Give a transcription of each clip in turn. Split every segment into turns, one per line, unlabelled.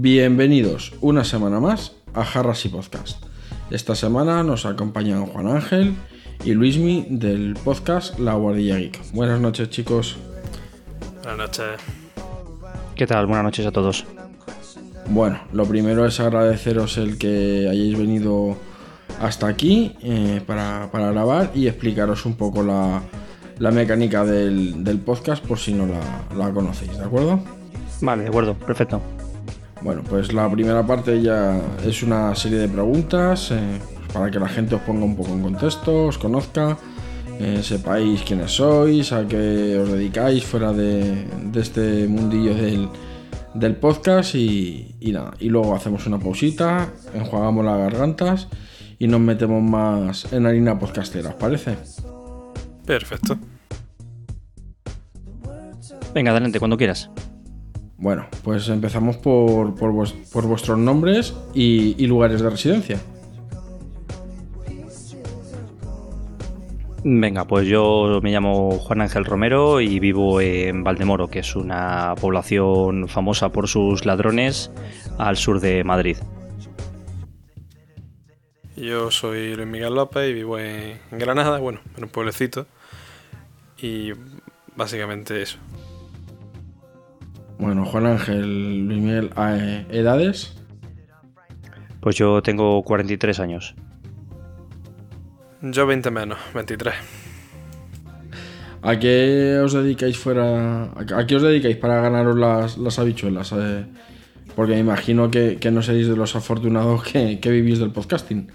Bienvenidos una semana más a Jarras y Podcast. Esta semana nos acompañan Juan Ángel y Luismi del podcast La Guardilla Geek. Buenas noches, chicos.
Buenas noches.
¿Qué tal? Buenas noches a todos.
Bueno, lo primero es agradeceros el que hayáis venido hasta aquí eh, para, para grabar y explicaros un poco la, la mecánica del, del podcast por si no la, la conocéis, ¿de acuerdo?
Vale, de acuerdo, perfecto.
Bueno, pues la primera parte ya es una serie de preguntas eh, para que la gente os ponga un poco en contexto, os conozca, eh, sepáis quiénes sois, a qué os dedicáis fuera de, de este mundillo del, del podcast y, y nada. Y luego hacemos una pausita, enjuagamos las gargantas y nos metemos más en harina podcastera, ¿os parece?
Perfecto.
Venga, adelante, cuando quieras.
Bueno, pues empezamos por, por, vues- por vuestros nombres y, y lugares de residencia.
Venga, pues yo me llamo Juan Ángel Romero y vivo en Valdemoro, que es una población famosa por sus ladrones al sur de Madrid.
Yo soy Luis Miguel López y vivo en Granada, bueno, en un pueblecito. Y básicamente eso.
Bueno, Juan Ángel, Luis Miguel, eh, edades.
Pues yo tengo 43 años.
Yo 20 menos, 23.
¿A qué os dedicáis fuera? ¿A qué os dedicáis para ganaros las, las habichuelas? Eh, porque me imagino que, que no seréis de los afortunados que, que vivís del podcasting.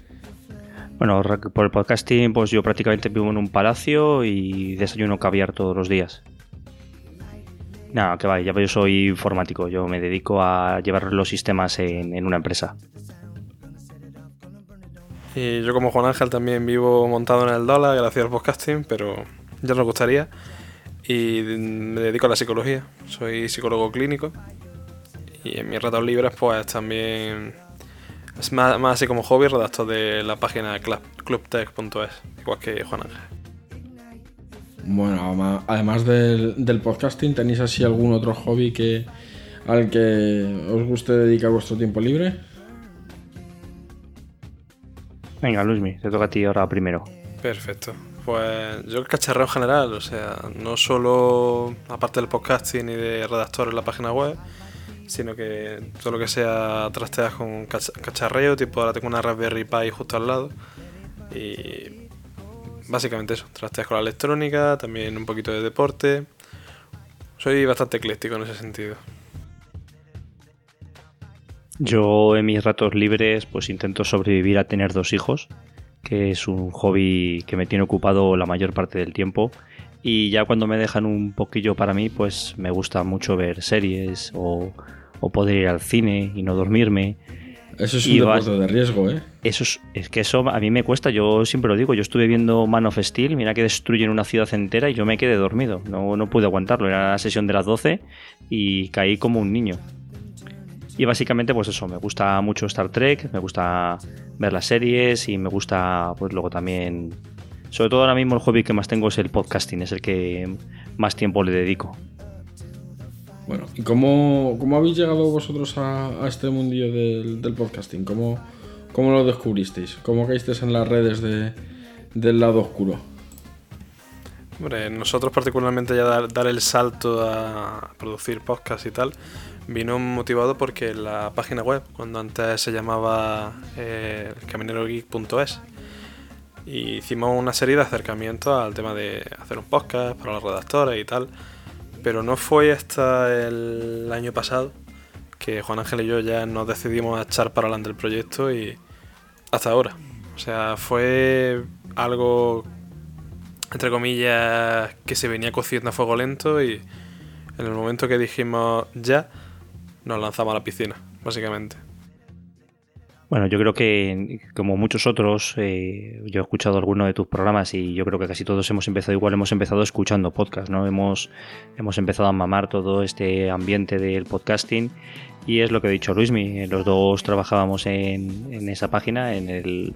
Bueno, por el podcasting, pues yo prácticamente vivo en un palacio y desayuno caviar todos los días. Nada, que va, yo soy informático, yo me dedico a llevar los sistemas en, una empresa.
Y yo como Juan Ángel también vivo montado en el dólar gracias al podcasting, pero ya nos gustaría. Y me dedico a la psicología. Soy psicólogo clínico. Y en mis ratos libres pues también... Es más, así como hobby, redacto de la página club- clubtech.es, igual que Juan Ángel.
Bueno, además del, del podcasting, ¿tenéis así algún otro hobby que al que os guste dedicar vuestro tiempo libre?
Venga, Luismi, te toca a ti ahora primero.
Perfecto. Pues yo el cacharreo en general, o sea, no solo aparte del podcasting y de redactor en la página web, sino que todo lo que sea trasteas con cacha- cacharreo, tipo ahora tengo una Raspberry Pi justo al lado y básicamente eso, trasteas con la electrónica, también un poquito de deporte. Soy bastante ecléctico en ese sentido.
Yo en mis ratos libres pues intento sobrevivir a tener dos hijos, que es un hobby que me tiene ocupado la mayor parte del tiempo. Y ya cuando me dejan un poquillo para mí, pues me gusta mucho ver series o, o poder ir al cine y no dormirme.
Eso es un
vas-
deporte de riesgo, ¿eh?
Eso es, es que eso a mí me cuesta, yo siempre lo digo, yo estuve viendo Man of Steel, mira que destruyen una ciudad entera y yo me quedé dormido, no, no pude aguantarlo, era la sesión de las 12 y caí como un niño. Y básicamente pues eso, me gusta mucho Star Trek, me gusta ver las series y me gusta pues luego también, sobre todo ahora mismo el hobby que más tengo es el podcasting, es el que más tiempo le dedico.
Bueno, ¿y cómo, cómo habéis llegado vosotros a, este mundillo del, podcasting? ¿Cómo, ¿Cómo lo descubristeis? ¿Cómo caísteis en las redes de, del lado oscuro?
Hombre, nosotros particularmente ya dar, el salto a producir podcast y tal, vino motivado porque la página web, cuando antes se llamaba eh, caminerogeek.es, hicimos una serie de acercamientos al tema de hacer un podcast para los redactores y tal, pero no fue hasta el año pasado que Juan Ángel y yo ya nos decidimos a echar para adelante el proyecto y hasta ahora. O sea, fue algo, entre comillas, que se venía cociendo a fuego lento y en el momento que dijimos ya, nos lanzamos a la piscina, básicamente.
Bueno, yo creo que como muchos otros, eh, yo he escuchado algunos de tus programas y yo creo que casi todos hemos empezado igual, hemos empezado escuchando podcast, ¿no? Hemos, hemos empezado a mamar todo este ambiente del podcasting y es lo que ha dicho Luismi, los dos trabajábamos en, en esa página, en el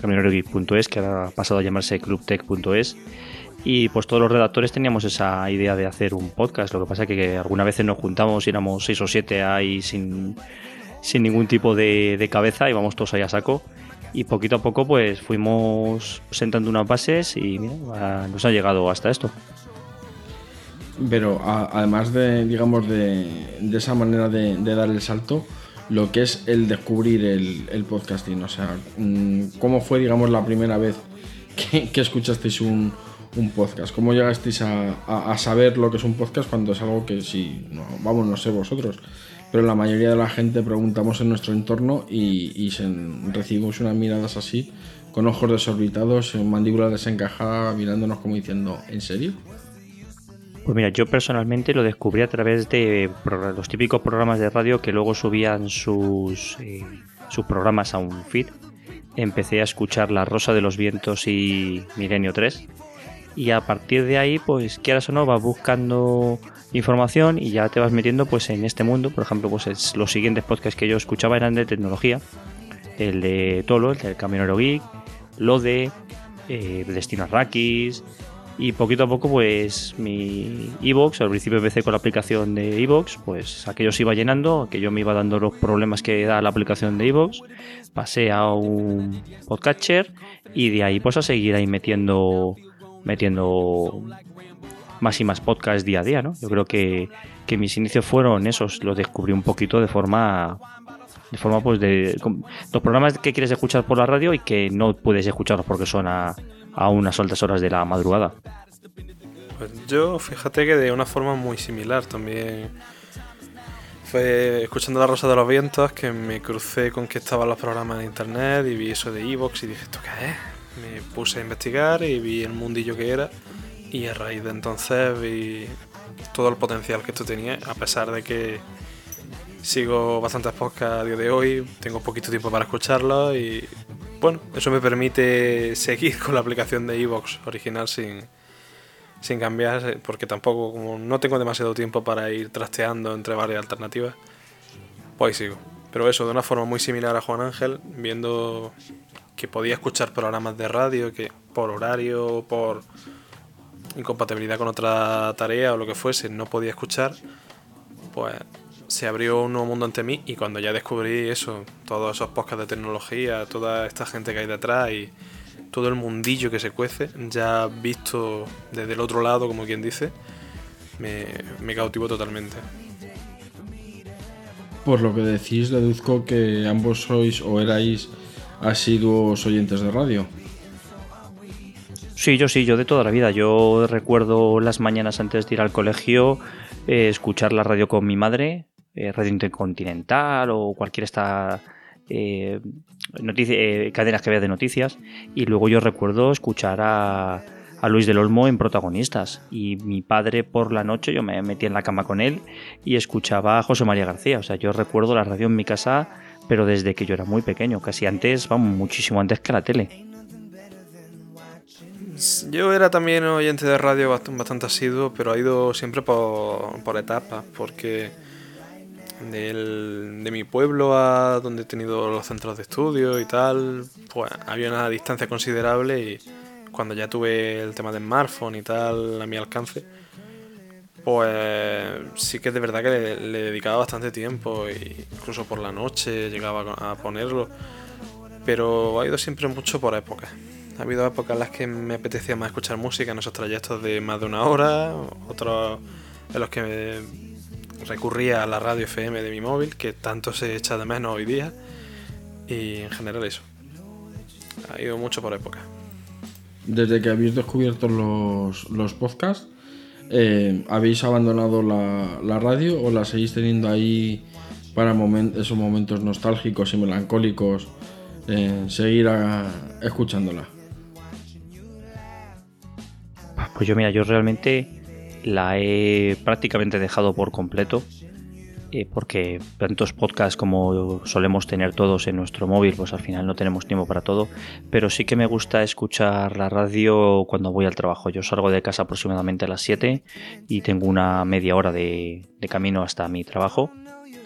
camionerogeek.es, que ha pasado a llamarse clubtech.es y pues todos los redactores teníamos esa idea de hacer un podcast, lo que pasa es que alguna veces nos juntamos y éramos seis o siete ahí sin sin ningún tipo de, cabeza, íbamos todos ahí a saco. Y poquito a poco pues fuimos sentando unas bases y nos ha llegado hasta esto.
Pero además de, digamos, de, esa manera de, dar el salto, lo que es el descubrir el, podcasting, o sea, mm, ¿cómo fue, digamos, la primera vez que, escuchasteis un, podcast? ¿Cómo llegasteis a, saber lo que es un podcast cuando es algo que si, no, vamos, no sé vosotros, pero la mayoría de la gente preguntamos en nuestro entorno y, recibimos unas miradas así, con ojos desorbitados, mandíbula desencajada, mirándonos como diciendo, ¿en serio?
Pues mira, yo personalmente lo descubrí a través de los típicos programas de radio que luego subían sus, eh, sus programas a un feed. Empecé a escuchar La Rosa de los Vientos y Milenio 3. Y a partir de ahí, pues quieras o no, vas buscando información y ya te vas metiendo pues en este mundo. Por ejemplo, pues los siguientes podcasts que yo escuchaba eran de tecnología. El de Tolo, el del Camionero Geek, lo de eh, Destino Arrakis y poquito a poco pues mi Evox, al principio empecé con la aplicación de Evox, pues aquello se iba llenando, aquello me iba dando los problemas que da la aplicación de Evox, pasé a un podcatcher y de ahí pues a seguir ahí metiendo metiendo más y más podcasts día a día, ¿no? Yo creo que, mis inicios fueron esos, los descubrí un poquito de forma de forma pues de los programas que quieres escuchar por la radio y que no puedes escucharlos porque son a, unas altas horas de la madrugada.
Pues yo fíjate que de una forma muy similar también fue escuchando La Rosa de los Vientos que me crucé con que estaban los programas en internet y vi eso de Evox y dije, ¿esto qué es? Me puse a investigar y vi el mundillo que era y a raíz de entonces vi todo el potencial que esto tenía, a pesar de que sigo bastantes podcasts a día de hoy, tengo poquito tiempo para escucharlos y bueno, eso me permite seguir con la aplicación de Evox original sin, sin cambiar, porque tampoco, como no tengo demasiado tiempo para ir trasteando entre varias alternativas, pues sigo. Pero eso, de una forma muy similar a Juan Ángel, viendo que podía escuchar programas de radio, que por horario, por incompatibilidad con otra tarea o lo que fuese, no podía escuchar, pues se abrió un nuevo mundo ante mí y cuando ya descubrí eso, todos esos podcasts de tecnología, toda esta gente que hay detrás y todo el mundillo que se cuece, ya visto desde el otro lado, como quien dice, me, me cautivó totalmente.
Por lo que decís, deduzco que ambos sois o erais asiduos oyentes de radio.
Sí, yo sí, yo de toda la vida. Yo recuerdo las mañanas antes de ir al colegio eh, escuchar la radio con mi madre, eh, Radio Intercontinental o cualquier esta eh, cadenas que había de noticias. Y luego yo recuerdo escuchar a, Luis del Olmo en protagonistas. Y mi padre por la noche, yo me metía en la cama con él y escuchaba a José María García. O sea, yo recuerdo la radio en mi casa, pero desde que yo era muy pequeño, casi antes, vamos, muchísimo antes que la tele.
Yo era también oyente de radio bastante asiduo, pero ha ido siempre por, etapas, porque de mi pueblo a donde he tenido los centros de estudio y tal, pues había una distancia considerable y cuando ya tuve el tema de smartphone y tal a mi alcance, pues sí que es de verdad que le, le dedicaba bastante tiempo, incluso por la noche llegaba a ponerlo, pero ha ido siempre mucho por épocas. Ha habido épocas en las que me apetecía más escuchar música en esos trayectos de más de una hora, otros en los que recurría a la radio FM de mi móvil, que tanto se echa de menos hoy día, y en general eso. Ha ido mucho por época.
Desde que habéis descubierto los, los podcasts, eh, ¿habéis abandonado la, radio o la seguís teniendo ahí para esos momentos nostálgicos y melancólicos, eh, seguir escuchándola?
Pues yo, mira, yo realmente la he prácticamente dejado por completo. eh, porque tantos podcasts como solemos tener todos en nuestro móvil, pues al final no tenemos tiempo para todo. Pero sí que me gusta escuchar la radio cuando voy al trabajo. Yo salgo de casa aproximadamente a las 7 y tengo una media hora de, de camino hasta mi trabajo.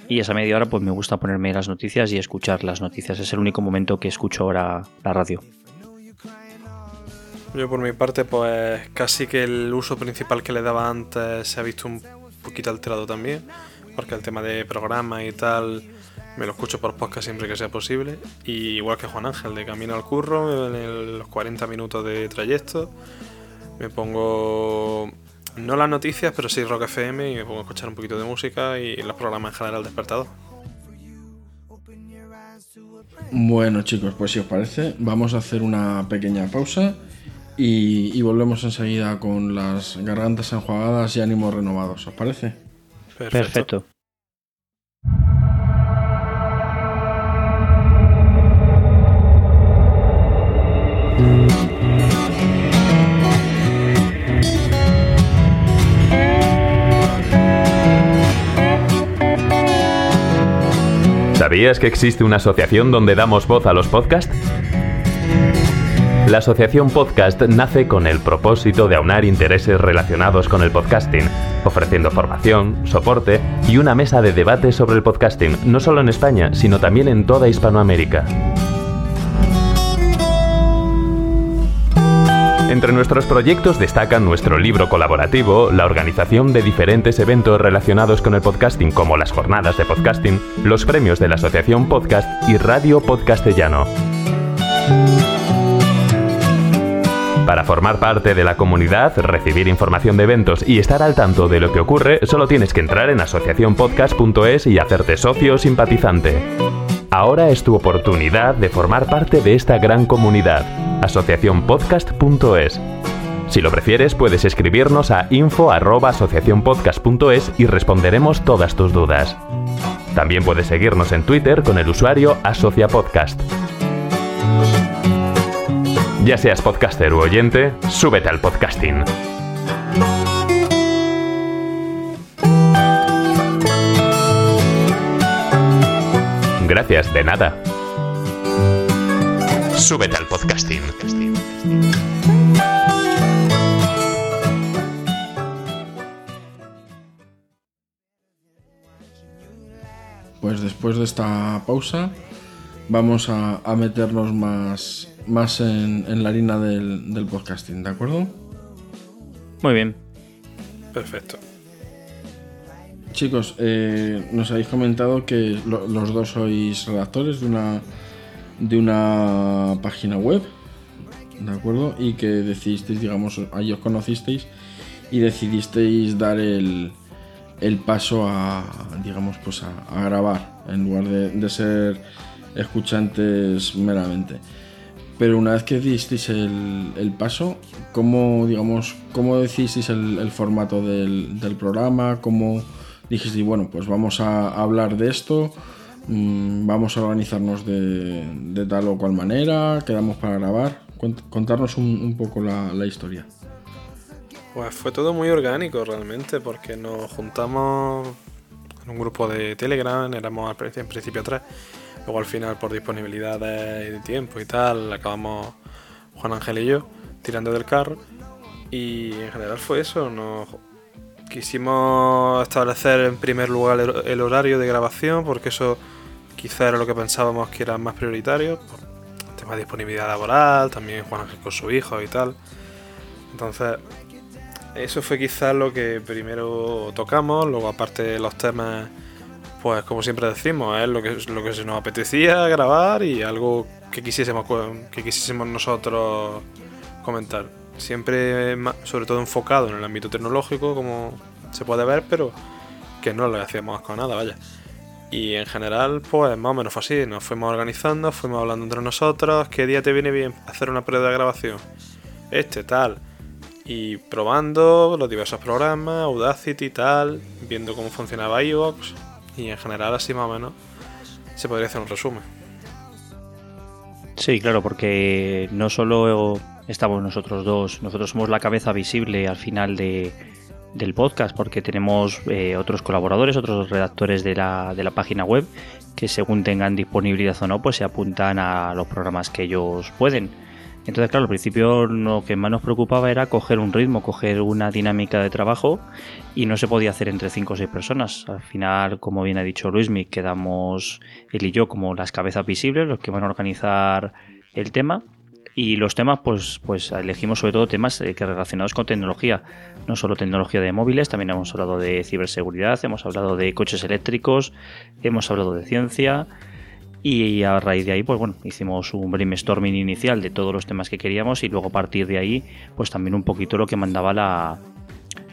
Y esa media hora pues me gusta ponerme las noticias y escuchar las noticias. Es el único momento que escucho ahora la radio.
Yo por mi parte, pues casi que el uso principal que le daba antes se ha visto un poquito alterado también, porque el tema de programas y tal me lo escucho por podcast siempre que sea posible. Y igual que Juan Ángel, de camino al curro, en los 40 minutos de trayecto, me pongo no las noticias, pero sí Rock FM y me pongo a escuchar un poquito de música y los programas en general despertador.
Bueno chicos, pues si os parece, vamos a hacer una pequeña pausa y, y volvemos enseguida con las gargantas enjuagadas y ánimos renovados. ¿Os parece?
Perfecto.
¿Sabías que existe una asociación donde damos voz a los podcasts? La asociación Podcast nace con el propósito de aunar intereses relacionados con el podcasting, ofreciendo formación, soporte y una mesa de debate sobre el podcasting, no solo en España, sino también en toda Hispanoamérica. Entre nuestros proyectos destacan nuestro libro colaborativo, la organización de diferentes eventos relacionados con el podcasting como las jornadas de podcasting, los premios de la Asociación Podcast y Radio Podcastellano. Para formar parte de la comunidad, recibir información de eventos y estar al tanto de lo que ocurre, solo tienes que entrar en asociacionpodcast.es y hacerte socio o simpatizante. Ahora es tu oportunidad de formar parte de esta gran comunidad. asociacionpodcast.es. Si lo prefieres, puedes escribirnos a info@asociacionpodcast.es y responderemos todas tus dudas. También puedes seguirnos en Twitter con el usuario asociapodcast. Ya seas podcaster u oyente, súbete al podcasting. Gracias, de nada. Súbete al podcasting.
Pues después de esta pausa vamos a, a meternos más, más en, en la harina del, del podcasting, ¿de acuerdo?
Muy bien.
Perfecto.
Chicos, eh, nos habéis comentado que lo- los dos sois redactores de una, de una página web, ¿de acuerdo? Y que decidisteis, digamos, ahí os conocisteis y decidisteis dar el, el paso a, digamos, pues a, a grabar en lugar de, de ser escuchantes meramente. Pero una vez que disteis el, paso, ¿cómo, digamos, cómo decidisteis el, formato del, programa? ¿Cómo dijisteis, bueno, pues vamos a hablar de esto, mm, vamos a organizarnos de, de tal o cual manera, quedamos para grabar? Contarnos un, poco la, la historia.
Pues fue todo muy orgánico realmente, porque nos juntamos en un grupo de Telegram, éramos en principio tres, luego al final por disponibilidad de, de tiempo y tal, acabamos Juan Ángel y yo tirando del carro y en general fue eso, nos quisimos establecer en primer lugar el, horario de grabación, porque eso quizá era lo que pensábamos que era más prioritario, tema de disponibilidad laboral, también Juan Ángel con su hijo y tal. Entonces, eso fue quizás lo que primero tocamos, luego aparte los temas, pues como siempre decimos, es lo que, lo que se nos apetecía grabar y algo que quisiésemos, que quisiésemos nosotros comentar. Siempre, sobre todo enfocado en el ámbito tecnológico, como se puede ver, pero que no lo hacíamos con nada, vaya. Y en general, pues más o menos fue así, nos fuimos organizando, fuimos hablando entre nosotros, ¿qué día te viene bien hacer una prueba de grabación? Este, tal y probando los diversos programas, Audacity tal, viendo cómo funcionaba iVoox y en general así más o menos se podría hacer un resumen.
Sí, claro, porque no solo estamos nosotros dos. Nosotros somos la cabeza visible al final de, del podcast porque tenemos eh, otros colaboradores, otros redactores de la, de la página web que según tengan disponibilidad o no, pues se apuntan a los programas que ellos pueden. Entonces, claro, al principio lo que más nos preocupaba era coger un ritmo, coger una dinámica de trabajo y no se podía hacer entre cinco o seis personas. Al final, como bien ha dicho Luismi, quedamos él y yo como las cabezas visibles, los que van a organizar el tema. Y los temas, pues, pues elegimos sobre todo temas eh, que relacionados con tecnología. No solo tecnología de móviles, también hemos hablado de ciberseguridad, hemos hablado de coches eléctricos, hemos hablado de ciencia. Y a raíz de ahí, pues bueno, hicimos un brainstorming inicial de todos los temas que queríamos y luego a partir de ahí, pues también un poquito lo que mandaba la,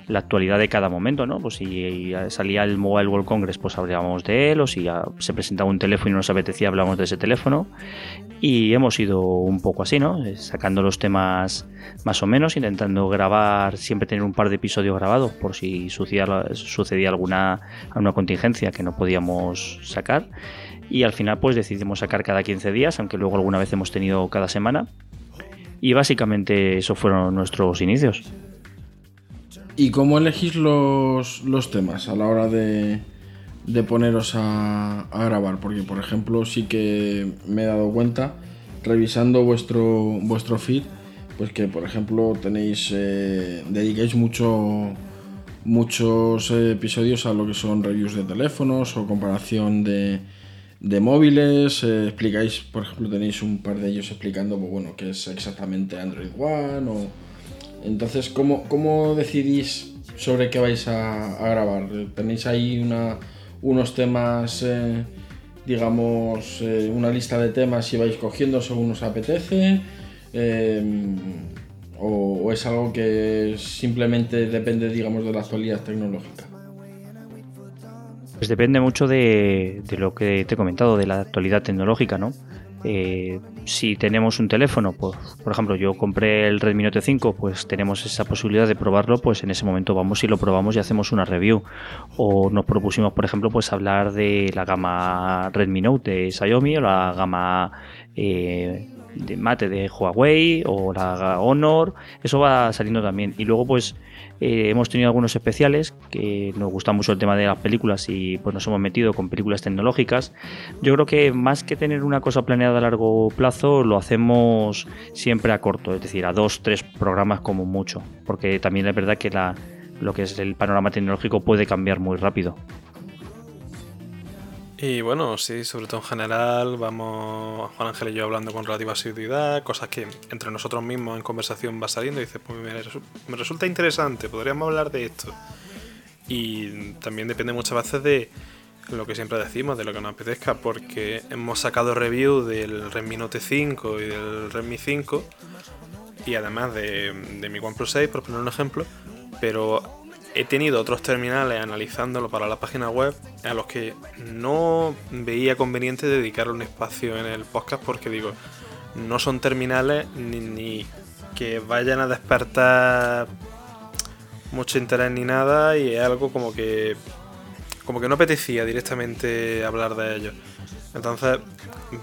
la actualidad de cada momento, ¿no? Pues si salía el Mobile World Congress, pues hablábamos de él, o si se presentaba un teléfono y nos apetecía, hablábamos de ese teléfono. Y hemos ido un poco así, ¿no? Sacando los temas más o menos, intentando grabar, siempre tener un par de episodios grabados por si sucedía, sucedía alguna, alguna contingencia que no podíamos sacar y al final pues decidimos sacar cada 15 días, aunque luego alguna vez hemos tenido cada semana. Y básicamente esos fueron nuestros inicios.
¿Y cómo elegís los, los temas a la hora de, de poneros a, grabar? Porque, por ejemplo, sí que me he dado cuenta, revisando vuestro, vuestro feed, pues que, por ejemplo, tenéis, eh, dedicáis mucho, muchos episodios a lo que son reviews de teléfonos o comparación de, de móviles, eh, explicáis, por ejemplo, tenéis un par de ellos explicando, pues, bueno, qué es exactamente Android One. Entonces, ¿cómo, cómo decidís sobre qué vais a, grabar? ¿Tenéis ahí una, unos temas, eh, digamos, eh, una lista de temas y vais cogiendo según os apetece? Eh, o, o es algo que simplemente depende, digamos, de la actualidad tecnológica?
Pues depende mucho de, de, lo que te he comentado, de la actualidad tecnológica, ¿no? Eh, si tenemos un teléfono, pues, por ejemplo, yo compré el Redmi Note 5, pues tenemos esa posibilidad de probarlo, pues en ese momento vamos y lo probamos y hacemos una review. O nos propusimos, por ejemplo, pues hablar de la gama Redmi Note de Xiaomi o la gama eh, de mate de Huawei o la Honor, eso va saliendo también. Y luego pues eh, hemos tenido algunos especiales que nos gusta mucho el tema de las películas y pues nos hemos metido con películas tecnológicas. Yo creo que más que tener una cosa planeada a largo plazo, lo hacemos siempre a corto, es decir, a dos, tres programas como mucho, porque también es verdad que la, lo que es el panorama tecnológico puede cambiar muy rápido.
Y bueno, sí, sobre todo en general, vamos Juan Ángel y yo hablando con relativa asiduidad, cosas que entre nosotros mismos en conversación va saliendo y dices, pues me resulta interesante, podríamos hablar de esto. Y también depende muchas veces de lo que siempre decimos, de lo que nos apetezca, porque hemos sacado review del Redmi Note 5 y del Redmi 5, y además de, de mi OnePlus 6, por poner un ejemplo, pero he tenido otros terminales analizándolo para la página web a los que no veía conveniente dedicar un espacio en el podcast porque digo, no son terminales ni, que vayan a despertar mucho interés ni nada y es algo como que como que no apetecía directamente hablar de ellos. Entonces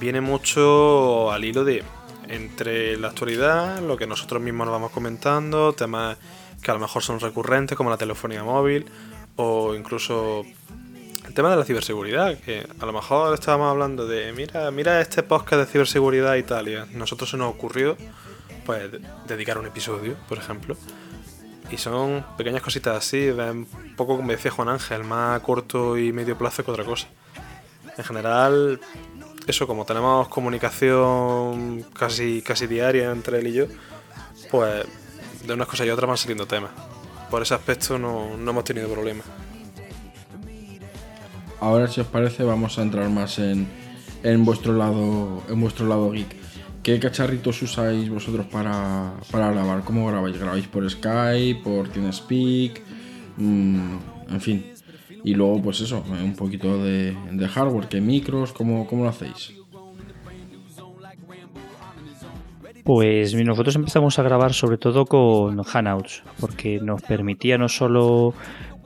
viene mucho al hilo de entre la actualidad, lo que nosotros mismos nos vamos comentando, temas que a lo mejor son recurrentes, como la telefonía móvil, o incluso el tema de la ciberseguridad, que a lo mejor estábamos hablando de, mira, mira este podcast de ciberseguridad y nosotros se nos ocurrió, pues, dedicar un episodio, por ejemplo. Y son pequeñas cositas así, un poco como decía Juan Ángel, más corto y medio plazo que otra cosa. En general, eso, como tenemos comunicación casi, casi diaria entre él y yo, pues de unas cosas y otras van saliendo temas. Por ese aspecto no, no hemos tenido problemas.
Ahora, si os parece, vamos a entrar más en, en vuestro lado en vuestro lado geek. ¿Qué cacharritos usáis vosotros para, para grabar? ¿Cómo grabáis? ¿Grabáis por Skype, por TeamSpeak? Mmm, en fin. Y luego, pues eso, un poquito de, de hardware, ¿qué micros? ¿Cómo, ¿Cómo lo hacéis?
Pues nosotros empezamos a grabar sobre todo con Hangouts, porque nos permitía no solo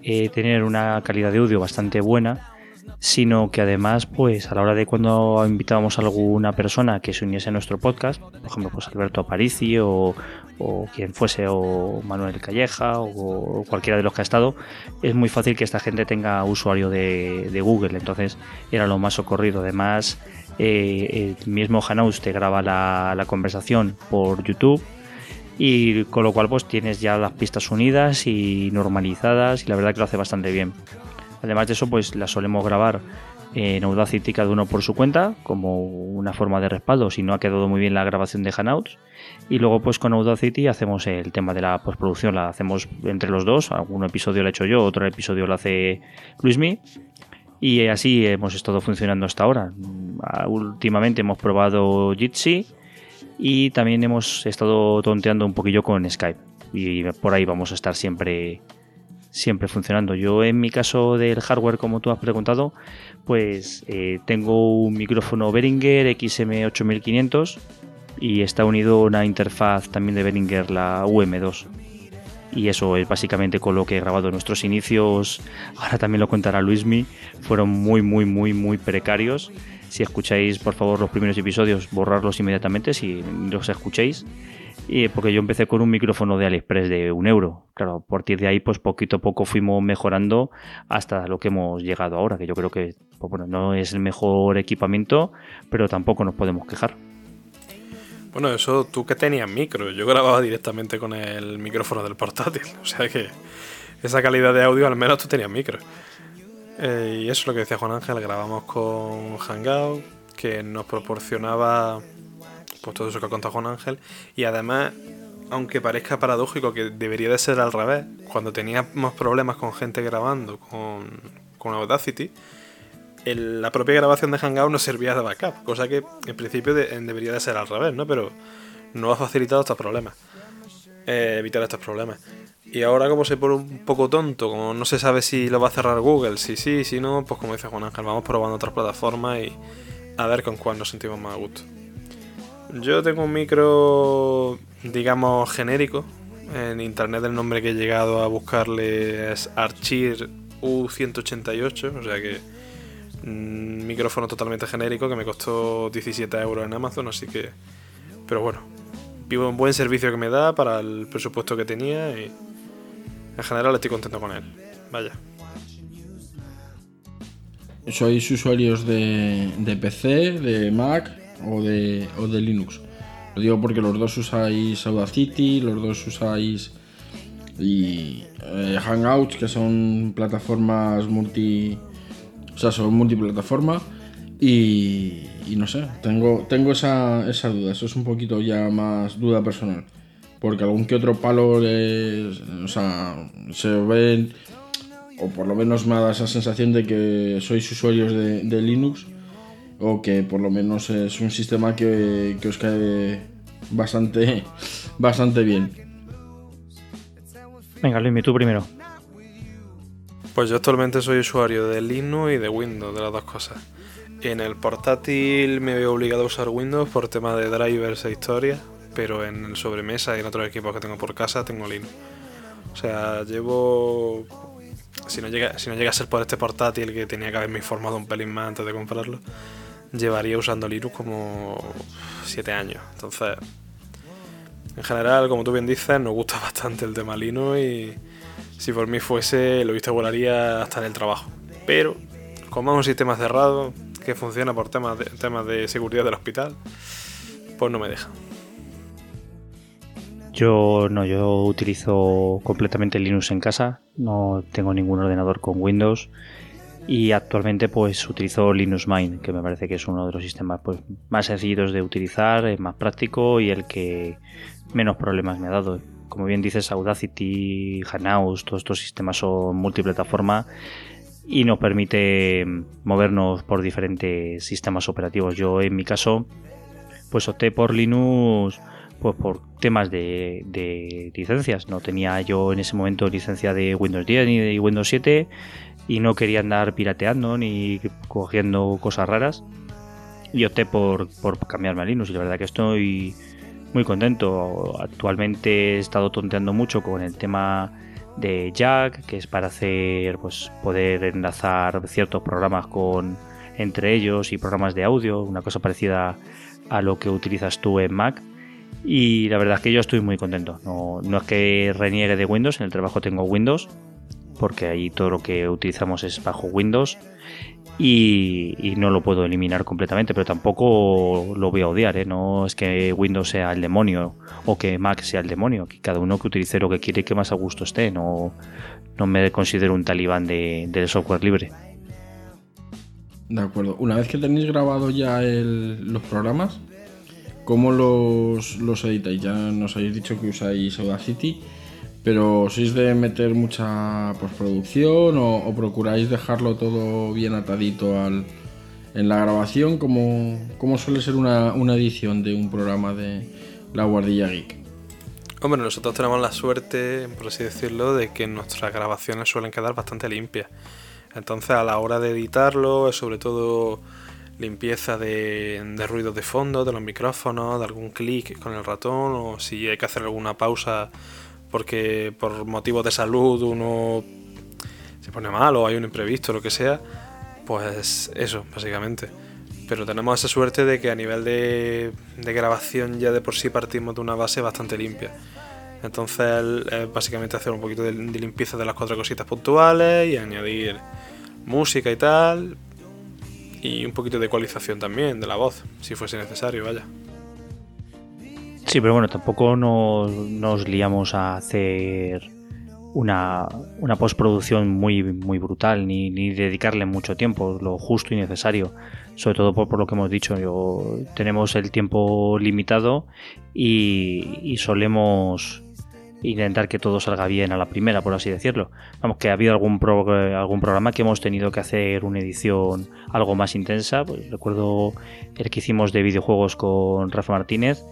eh, tener una calidad de audio bastante buena, sino que además, pues a la hora de cuando invitábamos a alguna persona que se uniese a nuestro podcast, por ejemplo, pues Alberto Aparici o, quien fuese, o Manuel Calleja o, cualquiera de los que ha estado, es muy fácil que esta gente tenga usuario de, Google, entonces era lo más socorrido. Además, eh, el mismo Hanaus te graba la, conversación por YouTube y con lo cual pues tienes ya las pistas unidas y normalizadas y la verdad que lo hace bastante bien. Además de eso, pues la solemos grabar en Audacity cada uno por su cuenta, como una forma de respaldo, si no ha quedado muy bien la grabación de Hangouts. Y luego, pues con Audacity hacemos el tema de la postproducción, la hacemos entre los dos. Algún episodio lo he hecho yo, otro episodio lo hace Luismi. Y así hemos estado funcionando hasta ahora. Últimamente hemos probado Jitsi y también hemos estado tonteando un poquillo con Skype. Y por ahí vamos a estar siempre siempre funcionando. Yo en mi caso del hardware, como tú has preguntado, pues eh, tengo un micrófono Behringer XM8500 y está unido una interfaz también de Behringer, la UM2. Y eso es básicamente con lo que he grabado nuestros inicios. Ahora también lo contará Luismi. Fueron muy, muy, muy, muy precarios. Si escucháis, por favor, los primeros episodios, borrarlos inmediatamente si los escucháis y porque yo empecé con un micrófono de AliExpress de un euro. Claro, a partir de ahí, pues poquito a poco fuimos mejorando hasta lo que hemos llegado ahora, que yo creo que pues, no es el mejor equipamiento, pero tampoco nos podemos quejar.
Bueno, eso tú que tenías micro, yo grababa directamente con el micrófono del portátil, o sea que esa calidad de audio al menos tú tenías micro. Eh, y eso es lo que decía Juan Ángel, grabamos con Hangout, que nos proporcionaba pues todo eso que ha contado Juan Ángel. Y además, aunque parezca paradójico que debería de ser al revés, cuando teníamos problemas con gente grabando con, con Audacity, la propia grabación de Hangout nos servía de backup, cosa que en principio debería de ser al revés, ¿no? Pero no ha facilitado estos problemas, eh, evitar estos problemas. Y ahora como se pone un poco tonto, como no se sabe si lo va a cerrar Google, si sí, si no, pues como dice Juan Ángel, vamos probando otras plataformas y a ver con cuál nos sentimos más a gusto. Yo tengo un micro, digamos, genérico. En internet el nombre que he llegado a buscarle es Archir U188, o sea que un micrófono totalmente genérico que me costó 17 euros en Amazon, así que... Pero bueno, vivo un buen servicio que me da para el presupuesto que tenía y en general estoy contento con él. Vaya.
¿Sois usuarios de, de PC, de Mac? o de, o de Linux. Lo digo porque los dos usáis Audacity, los dos usáis y eh, Hangouts, que son plataformas multi. O sea, son multiplataforma. Y, y no sé, tengo, tengo esa, esa, duda. Eso es un poquito ya más duda personal. Porque algún que otro palo, o sea, se ven, o por lo menos me da esa sensación de que sois usuarios de, Linux o que por lo menos es un sistema que, os cae bastante, bastante bien.
Venga, Luis, tú primero.
Pues yo actualmente soy usuario de Linux y de Windows, de las dos cosas. En el portátil me veo obligado a usar Windows por tema de drivers e historia, pero en el sobremesa y en otros equipos que tengo por casa tengo Linux. O sea, llevo. Si no, llega, si no llega a ser por este portátil que tenía que haberme informado un pelín más antes de comprarlo, llevaría usando Linux como 7 años. Entonces, en general, como tú bien dices, nos gusta bastante el tema Linux y si por mí fuese, lo visto volaría hasta en el trabajo. Pero, como es un sistema cerrado que funciona por temas de, temas de seguridad del hospital, pues no me deja.
Yo no, yo utilizo completamente Linux en casa, no tengo ningún ordenador con Windows y actualmente pues utilizo Linux Mint, que me parece que es uno de los sistemas pues, más sencillos de utilizar, es más práctico y el que menos problemas me ha dado. Como bien dices, Audacity, Hanaus, todos estos sistemas son multiplataforma y nos permite movernos por diferentes sistemas operativos. Yo en mi caso pues opté por Linux pues por temas de, licencias. No tenía yo en ese momento licencia de Windows 10 ni de Windows 7 y no quería andar pirateando ni cogiendo cosas raras. Y opté por, por cambiarme a Linux y la verdad que estoy muy contento. Actualmente he estado tonteando mucho con el tema de Jack, que es para hacer, pues, poder enlazar ciertos programas con entre ellos y programas de audio, una cosa parecida a lo que utilizas tú en Mac. Y la verdad es que yo estoy muy contento. No, no es que reniegue de Windows, en el trabajo tengo Windows, porque ahí todo lo que utilizamos es bajo Windows y, no lo puedo eliminar completamente, pero tampoco lo voy a odiar. ¿eh? No es que Windows sea el demonio o que Mac sea el demonio, que cada uno que utilice lo que quiere que más a gusto esté. No, no me considero un talibán de, del software libre.
De acuerdo. Una vez que tenéis grabado ya los programas, ¿cómo los editáis? Ya nos habéis dicho que usáis Audacity. Pero ¿sois de meter mucha postproducción o, procuráis dejarlo todo bien atadito al, en la grabación? como suele ser una, edición de un programa de La Guardilla Geek?
Hombre, nosotros tenemos la suerte, por así decirlo, de que nuestras grabaciones suelen quedar bastante limpias. Entonces a la hora de editarlo, sobre todo limpieza de, de ruidos de fondo, de los micrófonos, de algún clic con el ratón, o si hay que hacer alguna pausa porque por motivos de salud uno se pone mal o hay un imprevisto, lo que sea, pues eso, básicamente. Pero tenemos esa suerte de que a nivel de, grabación ya de por sí partimos de una base bastante limpia. Entonces es básicamente hacer un poquito de, de limpieza de las cuatro cositas puntuales y añadir música y tal. Y un poquito de ecualización también de la voz, si fuese necesario, vaya.
Sí, pero bueno, tampoco nos, liamos a hacer una, postproducción muy, muy brutal, ni, dedicarle mucho tiempo, lo justo y necesario. Sobre todo por, lo que hemos dicho, yo, tenemos el tiempo limitado y, solemos intentar que todo salga bien a la primera, por así decirlo. Vamos, que ha habido algún, algún programa que hemos tenido que hacer una edición algo más intensa. Pues recuerdo el que hicimos de videojuegos con Rafa Martínez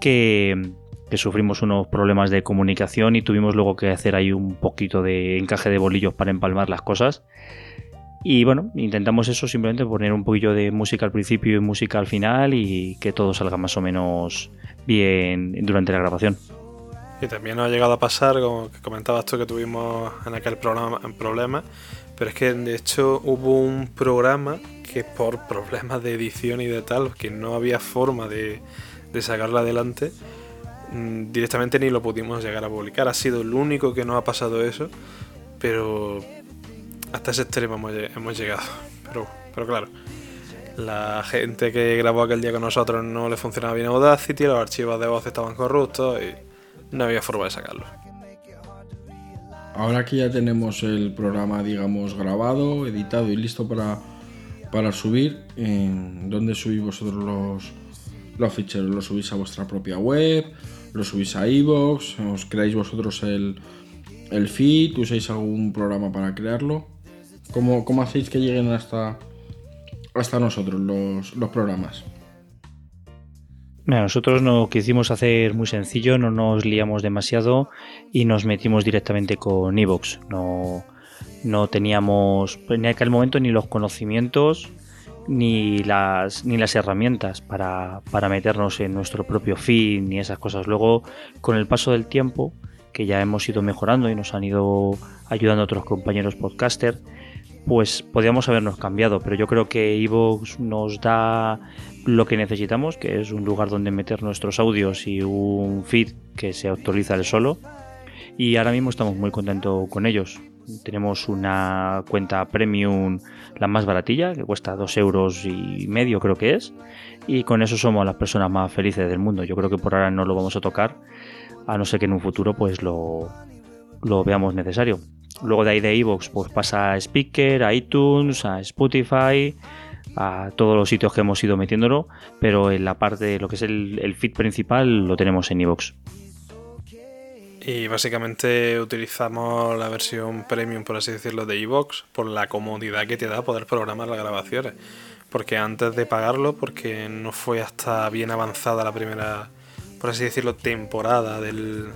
que, sufrimos unos problemas de comunicación y tuvimos luego que hacer ahí un poquito de encaje de bolillos para empalmar las cosas. Y bueno, intentamos eso, simplemente poner un poquillo de música al principio y música al final y que todo salga más o menos bien durante la grabación.
Y también nos ha llegado a pasar, como comentabas tú que tuvimos en aquel programa problema, pero es que de hecho hubo un programa que por problemas de edición y de tal, que no había forma de, de sacarla adelante, mm, directamente ni lo pudimos llegar a publicar. Ha sido el único que no ha pasado eso, pero hasta ese extremo hemos, llegado. Pero, pero claro, la gente que grabó aquel día con nosotros no le funcionaba bien Audacity, los archivos de voz estaban corruptos y no había forma de sacarlo.
Ahora que ya tenemos el programa, digamos, grabado, editado y listo para, para subir, ¿en dónde subís vosotros los, los ficheros los subís a vuestra propia web, los subís a iVoox, os creáis vosotros el, el feed, usáis algún programa para crearlo. ¿Cómo, cómo hacéis que lleguen hasta, hasta nosotros los, los programas?
nosotros lo quisimos hacer muy sencillo, no nos liamos demasiado y nos metimos directamente con iVoox. No, no teníamos en aquel momento ni los conocimientos ni las, ni las herramientas para, meternos en nuestro propio feed ni esas cosas. Luego, con el paso del tiempo, que ya hemos ido mejorando y nos han ido ayudando otros compañeros podcaster, pues podríamos habernos cambiado, pero yo creo que Evox nos da lo que necesitamos, que es un lugar donde meter nuestros audios y un feed que se actualiza el solo. Y ahora mismo estamos muy contentos con ellos. Tenemos una cuenta premium, la más baratilla, que cuesta dos euros y medio creo que es. Y con eso somos las personas más felices del mundo. Yo creo que por ahora no lo vamos a tocar, a no ser que en un futuro pues lo, lo veamos necesario. Luego de ahí de iVoox pues pasa a Speaker, a iTunes, a Spotify, a todos los sitios que hemos ido metiéndolo, pero en la parte de lo que es el, el feed principal lo tenemos en iVoox.
Y básicamente utilizamos la versión premium, por así decirlo, de Evox por la comodidad que te da poder programar las grabaciones. Porque antes de pagarlo, porque no fue hasta bien avanzada la primera, por así decirlo, temporada del,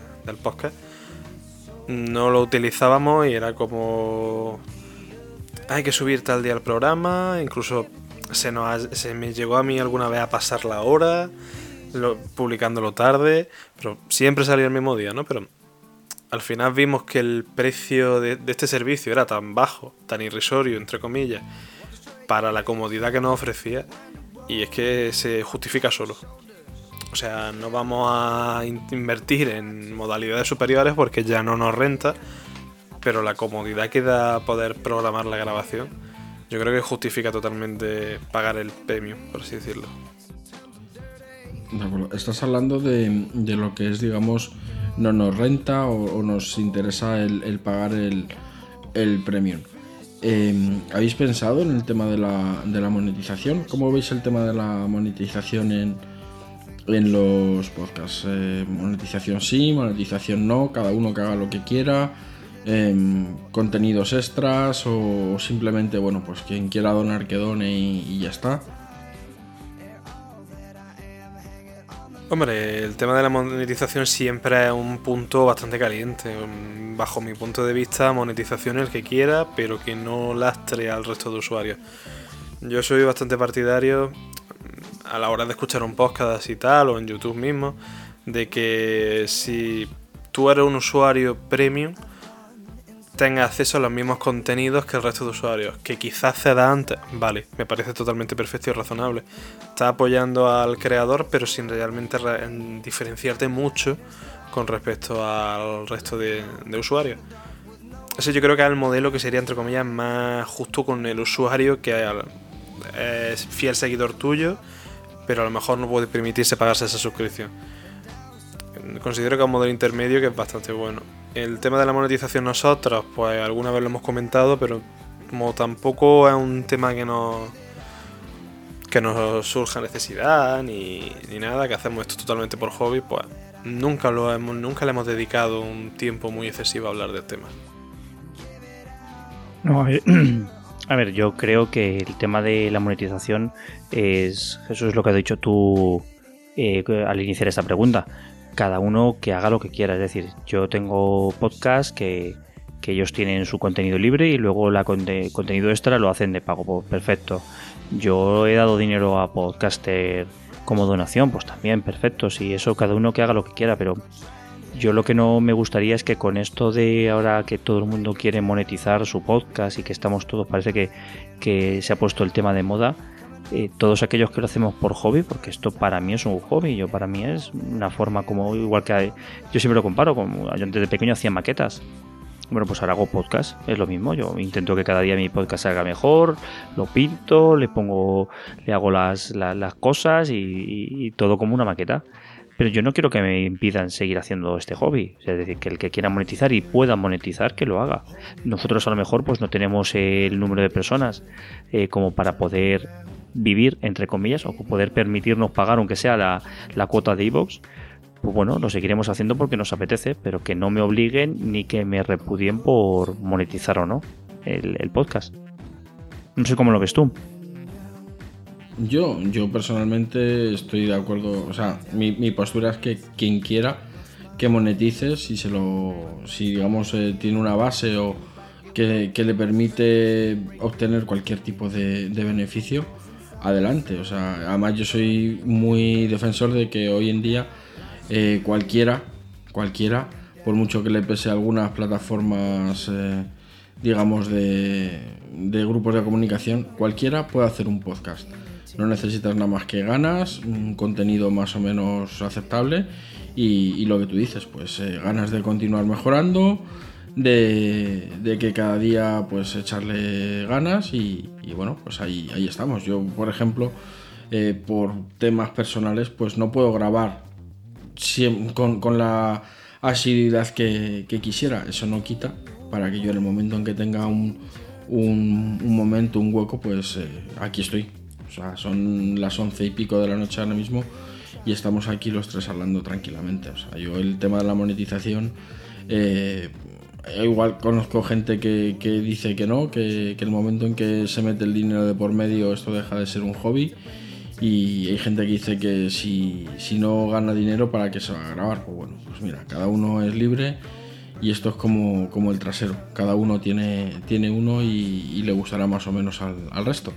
podcast, no lo utilizábamos y era como hay que subir tal día el programa, incluso se, nos se me llegó a mí alguna vez a pasar la hora, lo, publicándolo tarde, pero siempre salía el mismo día, ¿no? Pero al final vimos que el precio de, este servicio era tan bajo, tan irrisorio, entre comillas, para la comodidad que nos ofrecía, y es que se justifica solo. O sea, no vamos a in- invertir en modalidades superiores porque ya no nos renta, pero la comodidad que da poder programar la grabación, yo creo que justifica totalmente pagar el premium, por así decirlo.
Estás hablando de lo que es, digamos, no nos renta o, o nos interesa el, pagar el, el premium. Eh, ¿Habéis pensado en el tema de la, de la monetización? ¿Cómo veis el tema de la monetización en, en los podcasts? Eh, monetización sí, monetización no, cada uno que haga lo que quiera. em, contenidos extras o simplemente, bueno, pues quien quiera donar que done y ya está.
Hombre, el tema de la monetización siempre es un punto bastante caliente. Mm, Bajo mi punto de vista, monetización el que quiera, pero que no lastre al resto de usuarios. Yo soy bastante partidario mm, a la hora de escuchar un podcast y tal, o en YouTube mismo, de que si tú eres un usuario premium, tenga acceso a los mismos contenidos que el resto de usuarios. Que quizás ceda antes, vale, me parece totalmente perfecto y razonable. Está apoyando al creador, pero sin realmente re- en diferenciarte mucho con respecto al resto de, de usuarios. Ese yo creo que es el modelo que sería, entre comillas, más justo con el usuario que es fiel seguidor tuyo, pero a lo mejor no puede permitirse pagarse esa suscripción. Considero que es un modelo intermedio que es bastante bueno. El tema de la monetización nosotros, pues alguna vez lo hemos comentado, pero como tampoco es un tema que nos que nos surja necesidad ni, ni nada, que hacemos esto totalmente por hobby, pues nunca lo hemos, nunca le hemos dedicado un tiempo muy excesivo a hablar del tema.
No, a ver, yo creo que el tema de la monetización es, eso es lo que has dicho tú eh, al iniciar esta pregunta. Cada uno que haga lo que quiera. Es decir, yo tengo podcast que, que ellos tienen su contenido libre y luego conte- contenido extra lo hacen de pago. Pues perfecto. Yo he dado dinero a podcaster como donación, pues también perfecto. Si eso cada uno que haga lo que quiera, pero yo lo que no me gustaría es que con esto de ahora que todo el mundo quiere monetizar su podcast y que estamos todos, parece que, que se ha puesto el tema de moda, eh, todos aquellos que lo hacemos por hobby, porque esto para mí es un hobby, yo para mí es una forma como igual que hay- yo siempre lo comparo, como yo antes de pequeño hacía maquetas. Bueno, pues ahora hago podcast, es lo mismo. Yo intento que cada día mi podcast salga mejor, lo pinto, le pongo, le hago las, la- las cosas y- todo como una maqueta. Pero yo no quiero que me impidan seguir haciendo este hobby. Es decir, que el que quiera monetizar y pueda monetizar, que lo haga. Nosotros a lo mejor pues no tenemos el número de personas eh, como para poder vivir, entre comillas, o poder permitirnos pagar, aunque sea la, la cuota de iVoox. Pues bueno, lo seguiremos haciendo porque nos apetece, pero que no me obliguen ni que me repudien por monetizar o no el, el podcast. No sé cómo lo ves tú.
Yo, yo personalmente estoy de acuerdo, o sea, mi, mi postura es que quien quiera que monetice, si se lo, si digamos eh, tiene una base o que, que le permite obtener cualquier tipo de, de beneficio, adelante. O sea, además yo soy muy defensor de que hoy en día eh, cualquiera, cualquiera, por mucho que le pese a algunas plataformas, eh, digamos, de, de grupos de comunicación, cualquiera puede hacer un podcast. No necesitas nada más que ganas, un contenido más o menos aceptable y, lo que tú dices, pues eh, ganas de continuar mejorando, de, que cada día pues echarle ganas y, bueno, pues ahí, ahí estamos. Yo, por ejemplo, eh, por temas personales, pues no puedo grabar con, con la asiduidad que, quisiera. Eso no quita para que yo en el momento en que tenga un, un- un momento, un hueco, pues eh, aquí estoy. O sea, son las once y pico de la noche ahora mismo y estamos aquí los tres hablando tranquilamente. O sea, yo el tema de la monetización, eh, igual conozco gente que, que dice que no, que, que el momento en que se mete el dinero de por medio esto deja de ser un hobby. Y hay gente que dice que si, si no gana dinero, ¿para qué se va a grabar? Pues bueno, pues mira, cada uno es libre y esto es como, como el trasero. Cada uno tiene, tiene uno y, le gustará más o menos al resto.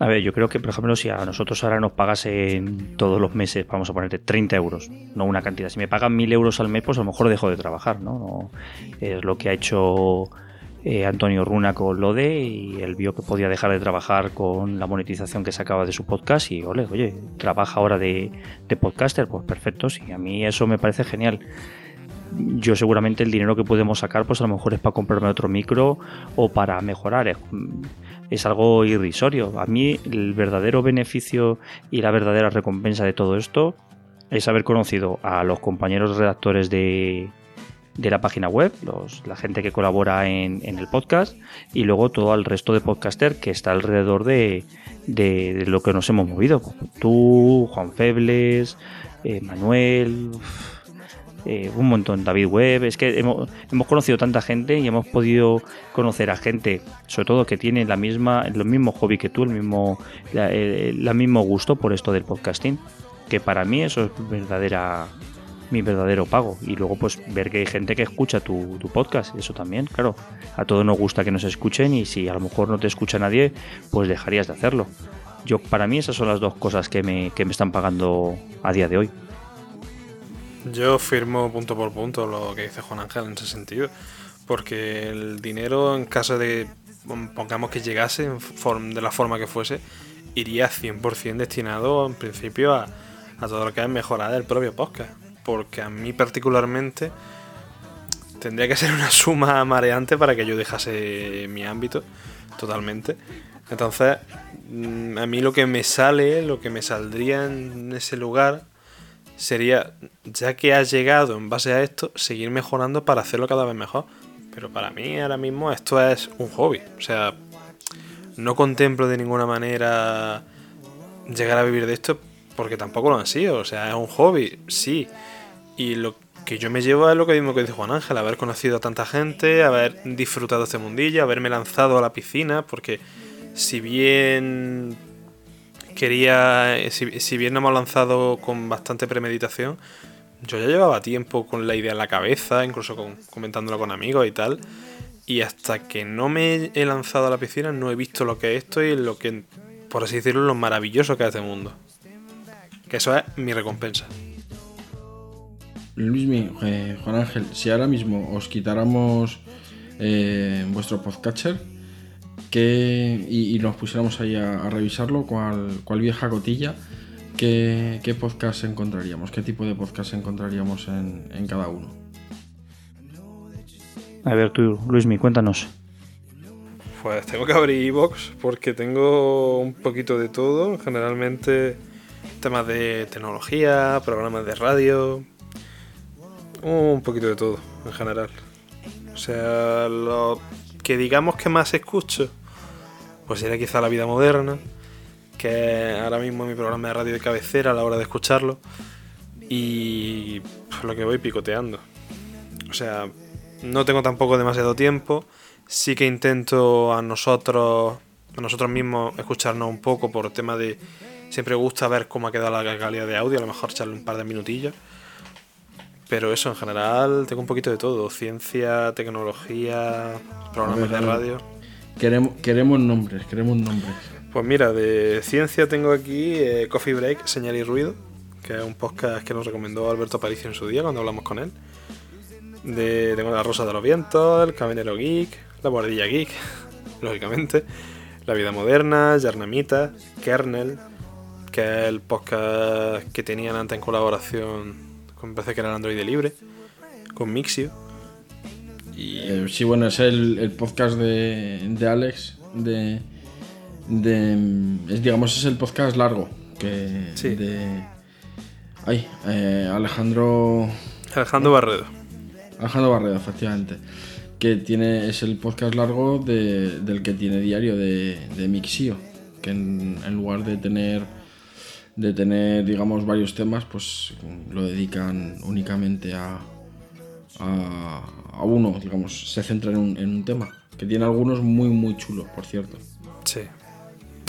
A ver, yo creo que, por ejemplo, si a nosotros ahora nos pagasen todos los meses, vamos a ponerte 30 euros, no una cantidad. Si me pagan 1000 euros al mes, pues a lo mejor dejo de trabajar, ¿no? es lo que ha hecho eh, Antonio Runa con Lode y él vio que podía dejar de trabajar con la monetización que sacaba de su podcast y, ole, oye, trabaja ahora de, de podcaster, pues perfecto, sí, a mí eso me parece genial yo seguramente el dinero que podemos sacar pues a lo mejor es para comprarme otro micro o para mejorar es algo irrisorio. A mí el verdadero beneficio y la verdadera recompensa de todo esto es haber conocido a los compañeros redactores de, de la página web, los, la gente que colabora en, el podcast y luego todo el resto de podcaster que está alrededor de, de, lo que nos hemos movido. Tú, Juan Febles, eh, Manuel, eh, un montón, David Webb, es que hemos, conocido tanta gente y hemos podido conocer a gente, sobre todo que tiene la misma, el mismo hobby que tú, el mismo, la, mismo gusto por esto del podcasting, que para mí eso es verdadera mi verdadero pago. Y luego, pues, ver que hay gente que escucha tu, podcast, eso también, claro. A todos nos gusta que nos escuchen y si a lo mejor no te escucha nadie, pues dejarías de hacerlo. Yo, para mí, esas son las dos cosas que me, que me están pagando a día de hoy.
Yo firmo punto por punto lo que dice Juan Ángel en ese sentido, porque el dinero, en caso de, pongamos que llegase de la forma que fuese, iría 100% destinado en principio a, todo lo que es mejorar el propio podcast, porque a mí particularmente tendría que ser una suma mareante para que yo dejase mi ámbito totalmente. Entonces, mm, a mí lo que me sale, lo que me saldría en ese lugar sería, ya que has llegado en base a esto, seguir mejorando para hacerlo cada vez mejor. Pero para mí ahora mismo esto es un hobby. O sea, no contemplo de ninguna manera llegar a vivir de esto porque tampoco lo han sido. O sea, es un hobby, sí. Y lo que yo me llevo es lo que mismo que dice Juan Ángel, haber conocido a tanta gente, haber disfrutado este mundillo, haberme lanzado a la piscina, porque si bien quería, eh, si, bien nos hemos lanzado con bastante premeditación, yo ya llevaba tiempo con la idea en la cabeza, incluso comentándolo con amigos y tal. Y hasta que no me he lanzado a la piscina no he visto lo que es esto y lo que, por así decirlo, lo maravilloso que es este mundo. Que eso es mi recompensa.
Luis, eh, Juan Ángel, si ahora mismo os quitáramos eh, vuestro podcatcher, y, nos pusiéramos ahí a, revisarlo, cuál, vieja cotilla, ¿qué, podcast encontraríamos? ¿Qué tipo de podcast encontraríamos en, cada uno?
A ver tú, Luismi, cuéntanos.
Pues tengo que abrir Evox porque tengo un poquito de todo. Generalmente temas de tecnología, programas de radio, un poquito de todo en general. O sea, lo que digamos que más escucho pues sería quizá La Vida Moderna, que ahora mismo es mi programa de radio de cabecera a la hora de escucharlo, y pues, lo que voy picoteando. O sea, no tengo tampoco demasiado tiempo, sí que intento a nosotros, a nosotros mismos escucharnos un poco por tema de... Siempre gusta ver cómo ha quedado la calidad de audio, a lo mejor echarle un par de minutillos. Pero eso, en general, tengo un poquito de todo. Ciencia, tecnología, programas de radio.
Queremos, queremos nombres, queremos nombres.
Pues mira, de ciencia tengo aquí eh, Coffee Break, Señal y Ruido, que es un podcast que nos recomendó Alberto Aparicio en su día cuando hablamos con él. De, tengo La Rosa de los Vientos, El Caminero Geek, La Guardilla Geek, lógicamente, La Vida Moderna, Yarnamita, Kernel, que es el podcast que tenían antes en colaboración con, parece que era el Android Libre, con Mixio
eh, sí, bueno, es el, podcast de, Alex. De, es, digamos, es el podcast largo. Que,
sí.
De. Ay, eh, Alejandro.
Alejandro Barredo.
Alejandro Barredo, efectivamente. Que tiene, es el podcast largo del que tiene diario de, Mixio. Que en, lugar de tener de tener, digamos, varios temas, pues lo dedican únicamente a, a, uno, digamos, se centra en un, tema. Que tiene algunos muy, muy chulos, por cierto.
Sí.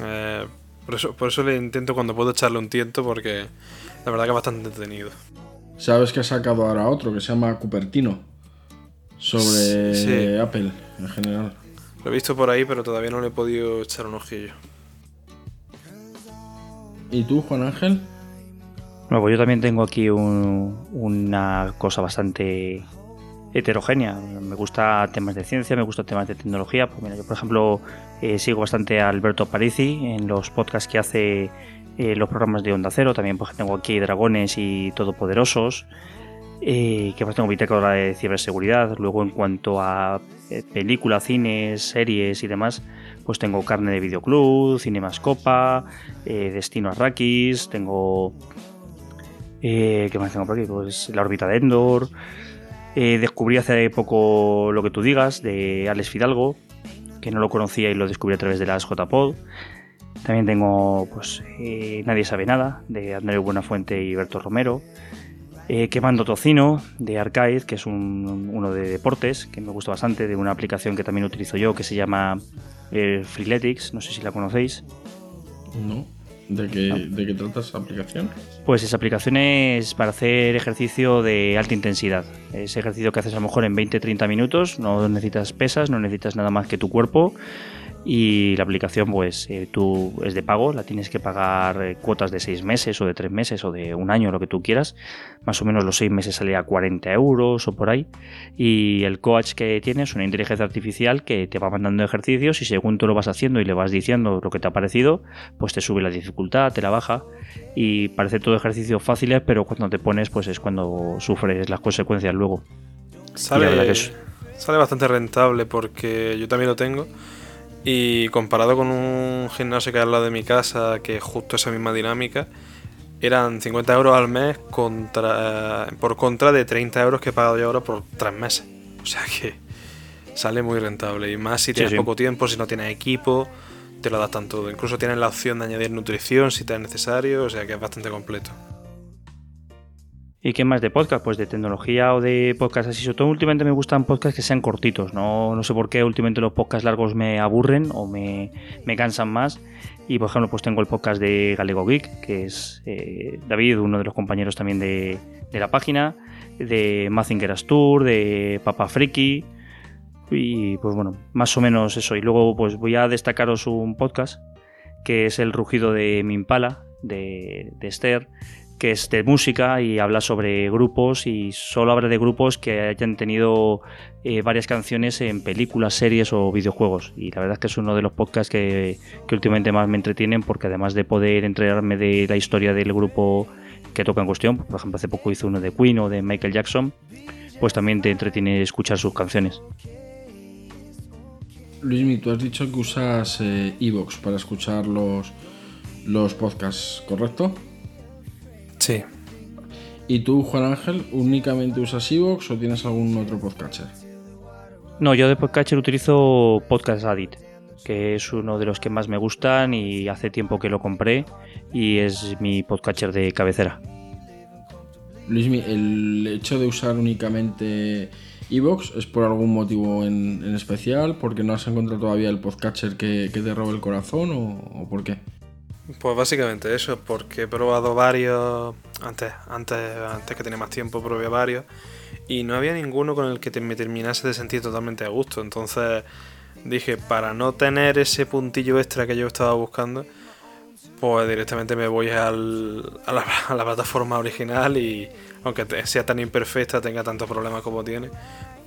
Eh, por, eso, por eso le intento cuando puedo echarle un tiento, porque la verdad que es bastante entretenido.
Sabes que ha sacado ahora otro que se llama Cupertino. Sobre Apple en general.
Lo he visto por ahí, pero todavía no le he podido echar un ojillo.
¿Y tú, Juan Ángel?
Bueno, pues yo también tengo aquí una cosa bastante heterogénea. Me gusta temas de ciencia, me gusta temas de tecnología. Pues mira, yo, por ejemplo, eh, sigo bastante a Alberto Parisi en los podcasts que hace eh, los programas de Onda Cero. También pues, tengo aquí Dragones y Todopoderosos. Eh, que más tengo Bitácora de ciberseguridad. Luego, en cuanto a eh, películas, cines, series y demás, pues tengo Carne de Videoclub, Cinemascopa, Destino Arrakis, tengo. ¿Qué más tengo por aquí? Pues La órbita de Endor. descubrí hace poco lo que tú digas de Alex Fidalgo, que no lo conocía y lo descubrí a través de las JPod. También tengo pues eh, Nadie sabe nada, de Andrés Buenafuente y Berto Romero. Eh, Quemando Tocino, de Arcade, que es uno de deportes, que me gusta bastante, de una aplicación que también utilizo yo, que se llama eh, Freeletics, no sé si la conocéis.
No. ¿De qué, ¿De qué trata esa aplicación?
Pues esa aplicación es para hacer ejercicio de alta intensidad. Es ejercicio que haces a lo mejor en 20-30 minutos, no necesitas pesas, no necesitas nada más que tu cuerpo y la aplicación pues eh, tú es de pago, la tienes que pagar eh, cuotas de 6 meses o de 3 meses o de un año, lo que tú quieras. Más o menos los 6 meses sale a 40 euros o por ahí. Y el coach que tienes es una inteligencia artificial que te va mandando ejercicios y según tú lo vas haciendo y le vas diciendo lo que te ha parecido, pues te sube la dificultad, te la baja y parece todo ejercicios fáciles, pero cuando te pones pues es cuando sufres las consecuencias luego.
Sale, sale bastante rentable porque yo también lo tengo y comparado con un gimnasio que hay al lado de mi casa, que es justo esa misma dinámica, eran 50 euros al mes contra, por contra de 30 euros que he pagado yo ahora por 3 meses. O sea que sale muy rentable. Y más si tienes poco tiempo, si no tienes equipo, te lo adaptan todo. Incluso tienes la opción de añadir nutrición si te es necesario, o sea que es bastante completo.
¿Y qué más de podcast? Pues de tecnología o de podcast así. Sobre todo últimamente me gustan podcasts que sean cortitos. No, no sé por qué últimamente los podcasts largos me aburren o me, me cansan más. Y por ejemplo, pues tengo el podcast de Galego Geek, que es eh, David, uno de los compañeros también de, de la página, de Mazinger Tour, de Papa Friki. Y pues bueno, más o menos eso. Y luego pues voy a destacaros un podcast que es El rugido de Mimpala, de, de Esther que es de música y habla sobre grupos y solo habla de grupos que hayan tenido eh, varias canciones en películas, series o videojuegos. Y la verdad es que es uno de los podcasts que, últimamente más me entretienen porque además de poder enterarme de la historia del grupo que toca en cuestión, por ejemplo hace poco hizo uno de Queen o de Michael Jackson, pues también te entretiene escuchar sus canciones.
Luismi, tú has dicho que usas Evox para escuchar los, los podcasts, ¿correcto?
Sí.
¿Y tú, Juan Ángel, únicamente usas Evox o tienes algún otro podcatcher?
No, yo de podcatcher utilizo Podcast Addict, que es uno de los que más me gustan y hace tiempo que lo compré y es mi podcatcher de cabecera.
Luismi, ¿el hecho de usar únicamente Evox es por algún motivo en, especial? ¿Porque no has encontrado todavía el podcatcher que, te robe el corazón o por qué?
Pues básicamente eso, porque he probado varios, antes, antes, antes que tenía más tiempo probé varios, y no había ninguno con el que me terminase de sentir totalmente a gusto. Entonces dije, para no tener ese puntillo extra que yo estaba buscando, pues directamente me voy al, a, la, a, la, plataforma original y aunque sea tan imperfecta, tenga tantos problemas como tiene,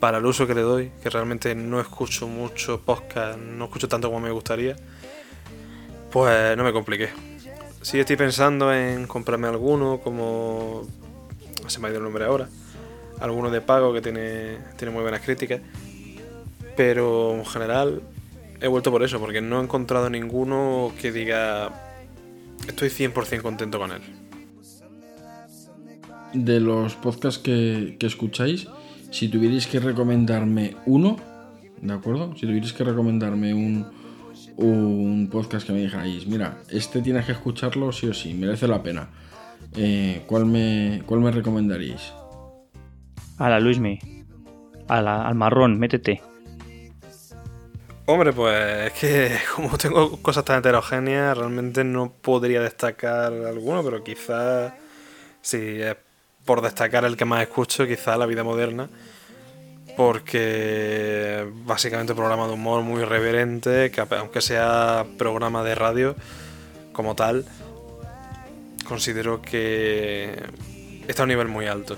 para el uso que le doy, que realmente no escucho mucho podcast, no escucho tanto como me gustaría, pues no me compliqué. Sí estoy pensando en comprarme alguno, como... Se me ha ido el nombre ahora. Alguno de pago que tiene, tiene muy buenas críticas. Pero en general he vuelto por eso, porque no he encontrado ninguno que diga... Estoy 100% contento con él.
De los podcasts que, que escucháis, si tuvierais que recomendarme uno, ¿de acuerdo? Si tuvierais que recomendarme un, un podcast que me dijáis, mira, este tienes que escucharlo sí o sí, merece la pena. Eh, ¿cuál, me, ¿Cuál me recomendaríais?
A la Luismi. A la, al marrón, métete.
Hombre, pues es que como tengo cosas tan heterogéneas, realmente no podría destacar alguno, pero quizás, si es por destacar el que más escucho, quizás la vida moderna porque básicamente programa de humor muy reverente, que aunque sea programa de radio como tal, considero que está a un nivel muy alto.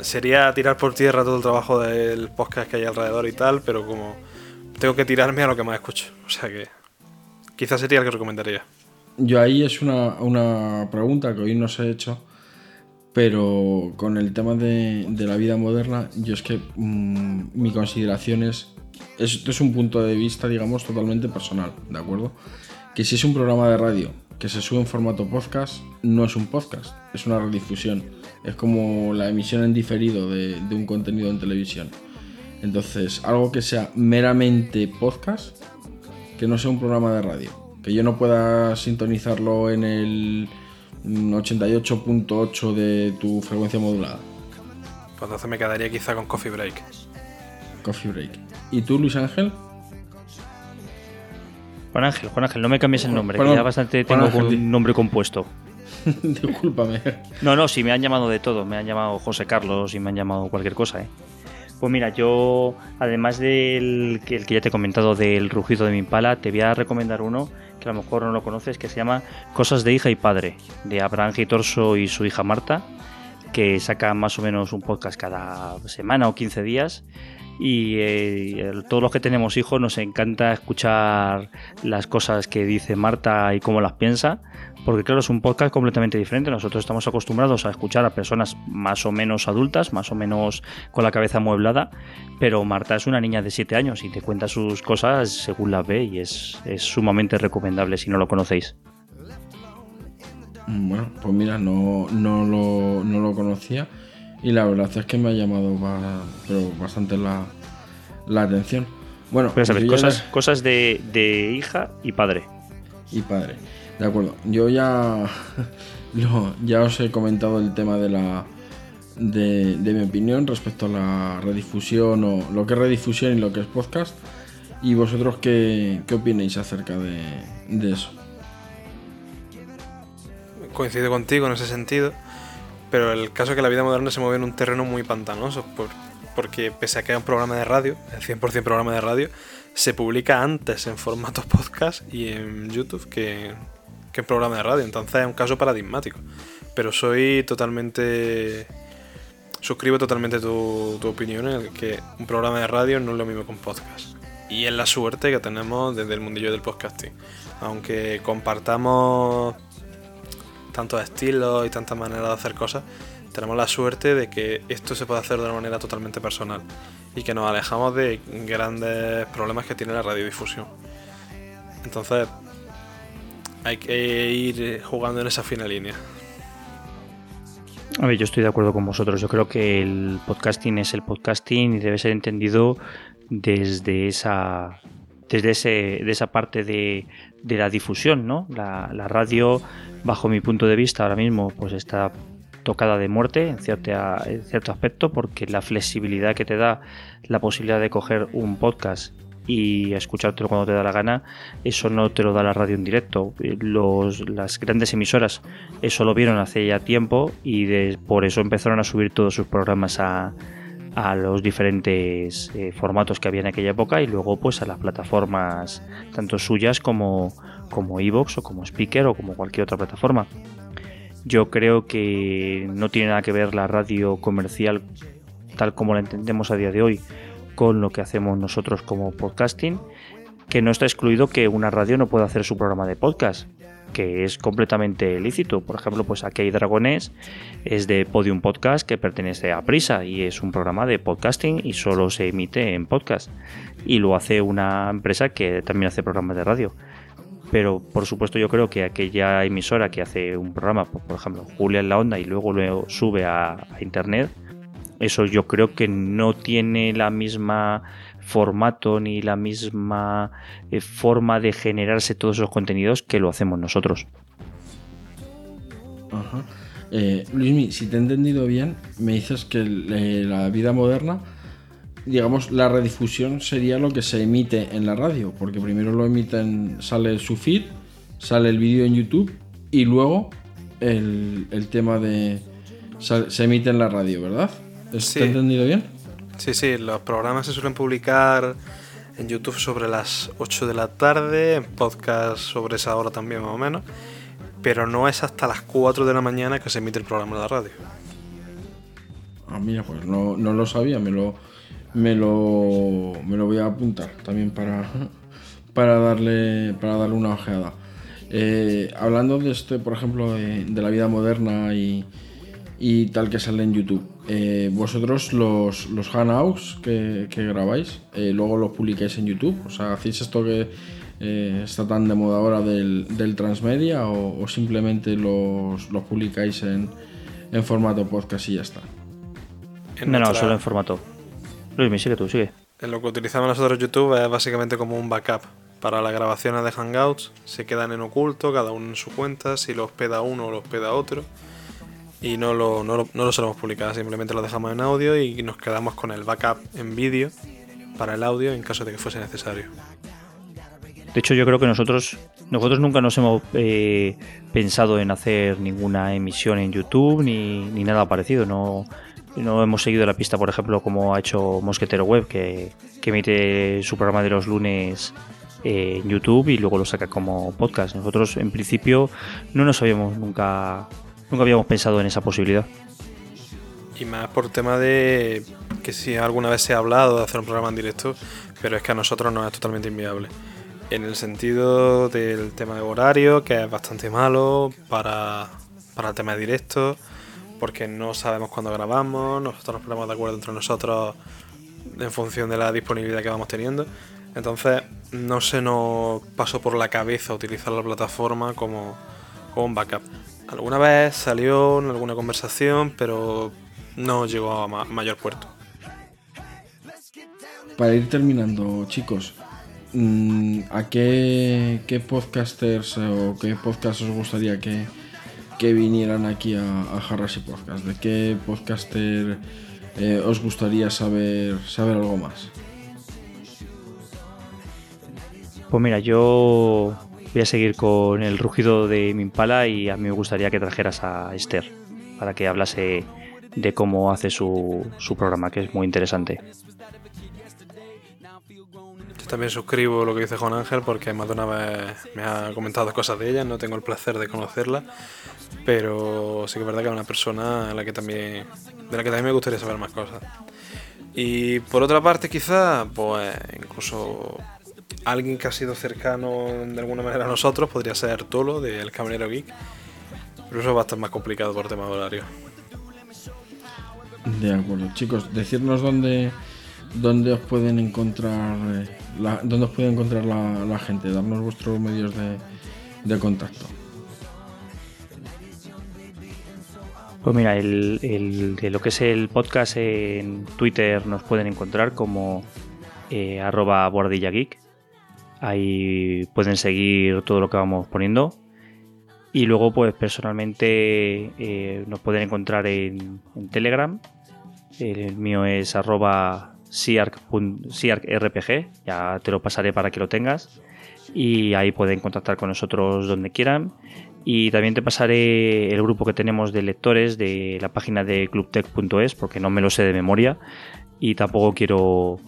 Sería tirar por tierra todo el trabajo del podcast que hay alrededor y tal, pero como tengo que tirarme a lo que más escucho. O sea que quizás sería el que recomendaría.
Yo ahí es una, una pregunta que hoy no se he hecho, pero con el tema de, la vida moderna, yo es que mm, mi consideración es, esto es un punto de vista, digamos, totalmente personal, ¿de acuerdo? Que si es un programa de radio que se sube en formato podcast, no es un podcast, es una redifusión. Es como la emisión en diferido de un contenido en televisión. Entonces, algo que sea meramente podcast, que no sea un programa de radio. Que yo no pueda sintonizarlo en el 88.8 de tu frecuencia modulada.
Pues entonces me quedaría quizá con Coffee Break.
Coffee Break. ¿Y tú, Luis Ángel?
Juan Ángel, Juan Ángel, no me cambies el nombre,
Juan-
que ya bastante tengo
Ángel,
un nombre compuesto.
Discúlpame.
No, no, sí, me han llamado de todo. Me han llamado José Carlos y me han llamado cualquier cosa, ¿eh? Pues mira, yo, además del que, ya te he comentado del rugido de mi pala, te voy a recomendar uno que a lo mejor no lo conoces, que se llama Cosas de hija y padre, de Abraham Gitorso y su hija Marta, que saca más o menos un podcast cada semana o 15 días. Y eh, todos los que tenemos hijos nos encanta escuchar las cosas que dice Marta y cómo las piensa, porque claro, es un podcast completamente diferente. Nosotros estamos acostumbrados a escuchar a personas más o menos adultas, más o menos con la cabeza amueblada, pero Marta es una niña de 7 años y te cuenta sus cosas según las ve y es, es sumamente recomendable si no lo conocéis.
Bueno, pues mira, no, no, lo, no lo conocía y la verdad es que me ha llamado ba- pero bastante la, la atención. Bueno,
sabes,
ya
cosas, cosas de, de hija y padre.
y padre. De acuerdo, yo ya, lo- ya os he comentado el tema de la de, de mi opinión respecto a la redifusión o lo que es redifusión y lo que es podcast. ¿Y vosotros qué, qué opináis acerca de, de eso?
Coincido contigo en ese sentido, pero el caso es que la vida moderna se mueve en un terreno muy pantanoso, por- porque pese a que es un programa de radio, el 100% programa de radio, se publica antes en formato podcast y en YouTube que, que en programa de radio, entonces es un caso paradigmático. Pero soy totalmente... Suscribo totalmente tu, tu opinión en el que un programa de radio no es lo mismo que un podcast. Y es la suerte que tenemos desde el mundillo del podcasting. Aunque compartamos tantos estilos y tantas maneras de hacer cosas, tenemos la suerte de que esto se puede hacer de una manera totalmente personal y que nos alejamos de grandes problemas que tiene la radiodifusión. Entonces, hay que ir jugando en esa fina línea.
A ver, yo estoy de acuerdo con vosotros. Yo creo que el podcasting es el podcasting y debe ser entendido desde esa desde ese, de esa parte de, de la difusión, ¿no? La, la radio, bajo mi punto de vista, ahora mismo, pues está tocada de muerte en, cierta, en cierto aspecto, porque la flexibilidad que te da la posibilidad de coger un podcast y escuchártelo cuando te da la gana, eso no te lo da la radio en directo. Los, las grandes emisoras eso lo vieron hace ya tiempo y de- por eso empezaron a subir todos sus programas a, a los diferentes eh, formatos que había en aquella época y luego pues a las plataformas tanto suyas como como Evox o como Speaker o como cualquier otra plataforma. Yo creo que no tiene nada que ver la radio comercial tal como la entendemos a día de hoy con lo que hacemos nosotros como podcasting, que no está excluido que una radio no pueda hacer su programa de podcast, que es completamente lícito. Por ejemplo, pues aquí hay Dragones, es de Podium Podcast que pertenece a Prisa y es un programa de podcasting y solo se emite en podcast. Y lo hace una empresa que también hace programas de radio. Pero por supuesto yo creo que aquella emisora que hace un programa, por por ejemplo, Julia en la onda y luego lo sube a internet, eso yo creo que no tiene la misma formato ni la misma eh, forma de generarse todos esos contenidos que lo hacemos nosotros.
Ajá. Eh, Luismi, si te he entendido bien, me dices que eh, la vida moderna, digamos, la redifusión sería lo que se emite en la radio, porque primero lo emiten, sale su feed, sale el vídeo en YouTube y luego el, el tema de... sal- se emite en la radio, ¿verdad? ¿Es-
Sí.
¿Te he entendido bien?
Sí, sí, los programas se suelen publicar en YouTube sobre las 8 de la tarde, en podcast sobre esa hora también más o menos. pero no es hasta las 4 de la mañana que se emite el programa de la radio.
Ah, mira, pues no, no lo sabía, me lo, me lo, me lo voy a apuntar también para, para, darle, para darle una ojeada. Eh, hablando de este, por ejemplo, de, de la vida moderna y, y tal que sale en YouTube, eh, vosotros los, los hangouts que, que grabáis, eh, luego los publicáis en YouTube, o sea, hacéis esto que eh, está tan de moda ahora del, del transmedia o, o simplemente los, los publicáis en, en formato podcast y ya está.
En
No, no, solo en formato. Luis, sigue tú, sigue.
En lo que utilizamos nosotros YouTube es básicamente como un backup. Para las grabaciones de Hangouts se quedan en oculto, cada uno en su cuenta, si lo hospeda uno o lo hospeda otro. Y no lo, no, lo, no lo solemos publicar, simplemente lo dejamos en audio y nos quedamos con el backup en vídeo para el audio en caso de que fuese necesario.
De hecho, yo creo que nosotros nosotros nunca nos hemos eh, pensado en hacer ninguna emisión en YouTube ni, ni nada parecido. No, no hemos seguido la pista, por ejemplo, como ha hecho Mosquetero Web, que, que emite su programa de los lunes eh, en YouTube y luego lo saca como podcast. Nosotros, en principio, no nos habíamos nunca, nunca habíamos pensado en esa posibilidad.
Y más por tema de que si alguna vez se ha hablado de hacer un programa en directo, pero es que a nosotros nos es totalmente inviable. En el sentido del tema de horario, que es bastante malo para, para el tema de directo, porque no sabemos cuándo grabamos, nosotros nos ponemos de acuerdo entre nosotros en función de la disponibilidad que vamos teniendo. Entonces no se nos pasó por la cabeza utilizar la plataforma como, como un backup. Alguna vez salió en alguna conversación, pero no llegó a ma- mayor puerto.
Para ir terminando, chicos, mm, ¿a qué, qué podcasters o qué podcasts os gustaría que, que vinieran aquí a, a Jarras y Podcast? ¿De qué podcaster eh, os gustaría saber, saber algo más?
Pues mira, yo voy a seguir con el rugido de mi impala y a mí me gustaría que trajeras a Esther para que hablase de cómo hace su, su programa, que es muy interesante.
Yo también suscribo lo que dice Juan Ángel porque más de una vez me ha comentado cosas de ella, no tengo el placer de conocerla, pero sí que es verdad que es una persona a la que también, de la que también me gustaría saber más cosas. Y por otra parte quizá, pues incluso alguien que ha sido cercano de alguna manera a nosotros podría ser Tolo de El Caminero Geek, pero eso va a estar más complicado por tema de horario.
De acuerdo, chicos, decirnos dónde, dónde os pueden encontrar eh, la, dónde os puede encontrar la, la gente, darnos vuestros medios de, de contacto.
Pues mira, el, el- de lo que es el podcast en Twitter nos pueden encontrar como eh, arroba guardillageek. Ahí pueden seguir todo lo que vamos poniendo. Y luego, pues personalmente eh, nos pueden encontrar en, Telegram. El mío es arroba siarc.- siarcrpg. Ya te lo pasaré para que lo tengas. Y ahí pueden contactar con nosotros donde quieran. Y también te pasaré el grupo que tenemos de lectores de la página de clubtech.es porque no me lo sé de memoria y tampoco quiero,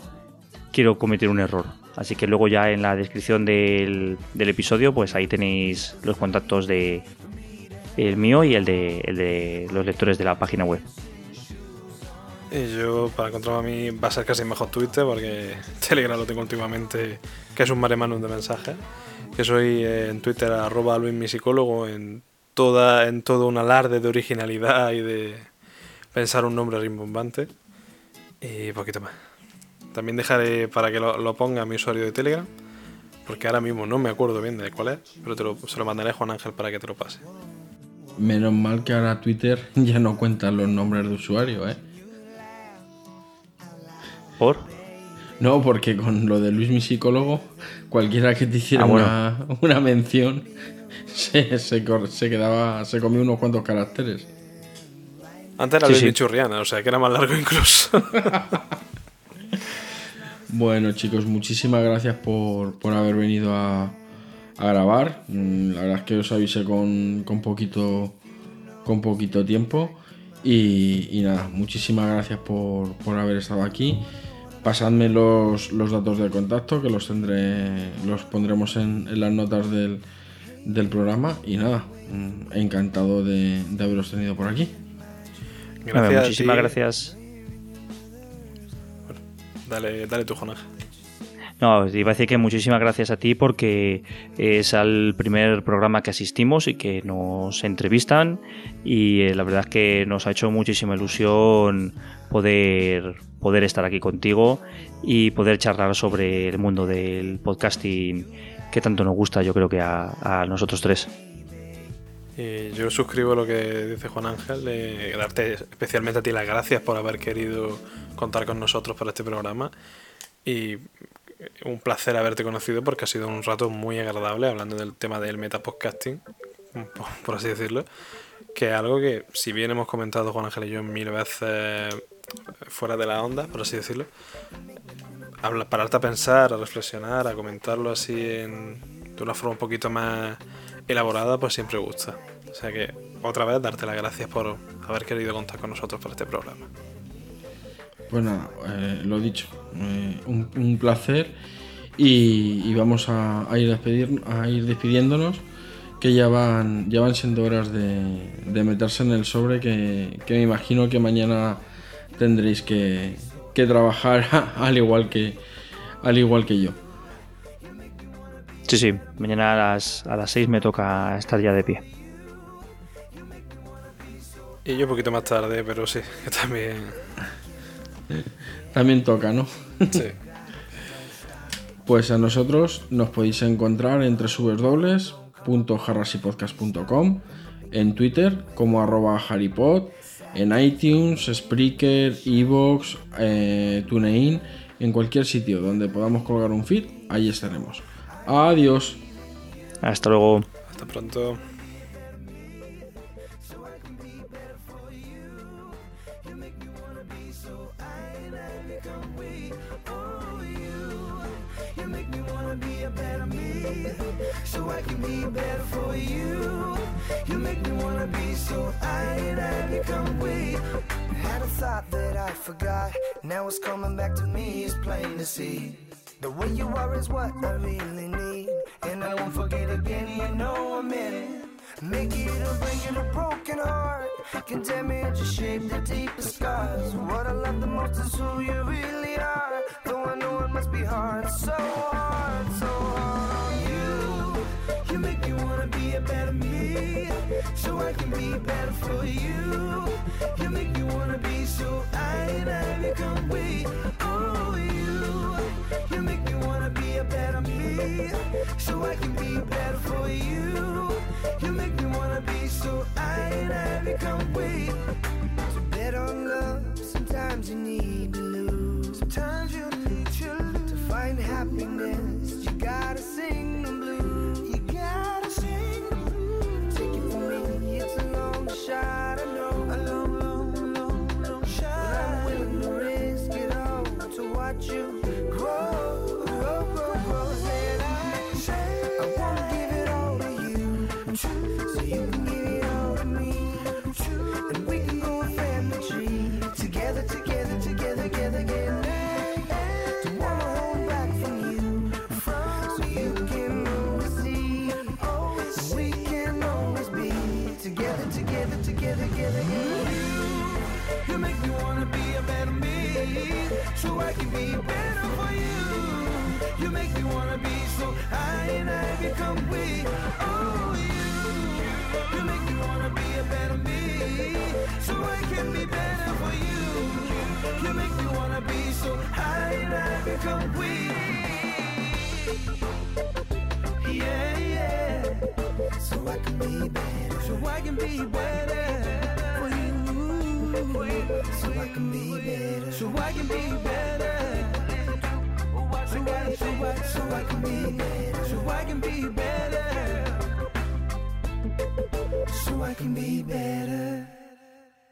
quiero cometer un error. Así que luego ya en la descripción del, del episodio pues ahí tenéis los contactos de el mío y el de, el de los lectores de la página web.
Y yo, para encontrarme a mí, va a ser casi mejor Twitter, porque Telegram lo tengo últimamente, que es un mare magnum de mensajes. Que soy eh, en Twitter, arroba Luis mi psicólogo, en, toda, en todo un alarde de originalidad y de pensar un nombre rimbombante. Y poquito más. También dejaré para que lo, lo ponga mi usuario de Telegram, porque ahora mismo no me acuerdo bien de cuál es, pero te lo, se lo mandaré a Juan Ángel para que te lo pase.
Menos mal que ahora Twitter ya no cuenta los nombres de usuario, ¿eh?
¿Por?
No, porque con lo de Luis mi psicólogo, cualquiera que te hiciera
Ah, bueno.
una, una mención se, se, cor- se quedaba, se comía unos cuantos caracteres.
Antes era
Sí,
Luis
sí.
mi Churriana, o sea que era más largo incluso.
Bueno, chicos, muchísimas gracias por, por haber venido a, a grabar. Mm, La verdad es que os avisé con, con poquito con poquito tiempo. Y, y nada, muchísimas gracias por, por haber estado aquí. Pasadme los, los datos de contacto, que los tendré. los pondremos en, en las notas del, del programa. Y nada, mm, encantado de, de haberos tenido por aquí.
Gracias
muchísimas gracias.
Dale, dale tu Jonás.
No, iba a decir que muchísimas gracias a ti porque es el primer programa que asistimos y que nos entrevistan y eh, la verdad es que nos ha hecho muchísima ilusión poder, poder estar aquí contigo y poder charlar sobre el mundo del podcasting que tanto nos gusta yo creo que a nosotros tres.
Y yo suscribo lo que dice Juan Ángel, de darte especialmente a ti las gracias por haber querido contar con nosotros para este programa. Y un placer haberte conocido porque ha sido un rato muy agradable hablando del tema del metapodcasting, por- así decirlo. Que es algo que, si bien hemos comentado Juan Ángel y yo mil veces fuera de la onda, por así decirlo, pararte a pensar, a reflexionar, a comentarlo así en, de una forma un poquito más elaborada, pues siempre gusta. O sea que, otra vez, darte las gracias por haber querido contar con nosotros para este programa.
Pues nada, eh, lo dicho, eh, un, placer y, vamos a, a ir despedir, a ir despidiéndonos que ya van, ya van siendo horas de, de meterse en el sobre que, que me imagino que mañana tendréis que, que trabajar al igual que al igual que yo.
Sí, sí, mañana a las, a las 6 me toca estar ya de pie.
Y yo un poquito más tarde, pero sí, que también.
También toca, ¿no?
Sí.
Pues a nosotros nos podéis encontrar en www.jarrasipodcast.com, en Twitter como arroba haripod, en iTunes, Spreaker, Evox, eh, TuneIn, en cualquier sitio donde podamos colgar un feed, ahí estaremos. Adiós.
Hasta luego.
Hasta pronto.
You make me wanna be a better me, so I can be better for you. You make me wanna be so I and I become we. Had a thought that I forgot, now it's coming back to me. It's plain to see. The way you are is what I really need, and I won't forget again. You know I'm in it. Make it or break it, a broken heart can damage or shape the deepest scars. What I love the most is who you really are. Though I know it must be hard, so hard, so hard on you. You make me wanna be a better me, so I can be better for you. You make me wanna be so I and I become we. You. You make me wanna be a better me, so I can be better for you. You make me wanna be so I and I become bet on love, sometimes you need to lose. Sometimes you So I can be better for you. You make me wanna be so I and I become we. Oh, you. You make me wanna be a better me. So I can be better for you. You make me wanna be so I and I become we. Yeah, yeah. So I can be better. So I can be better. So I can be better. So I can be better. So I, so I, so I can be better. So I can be better. So I can be better.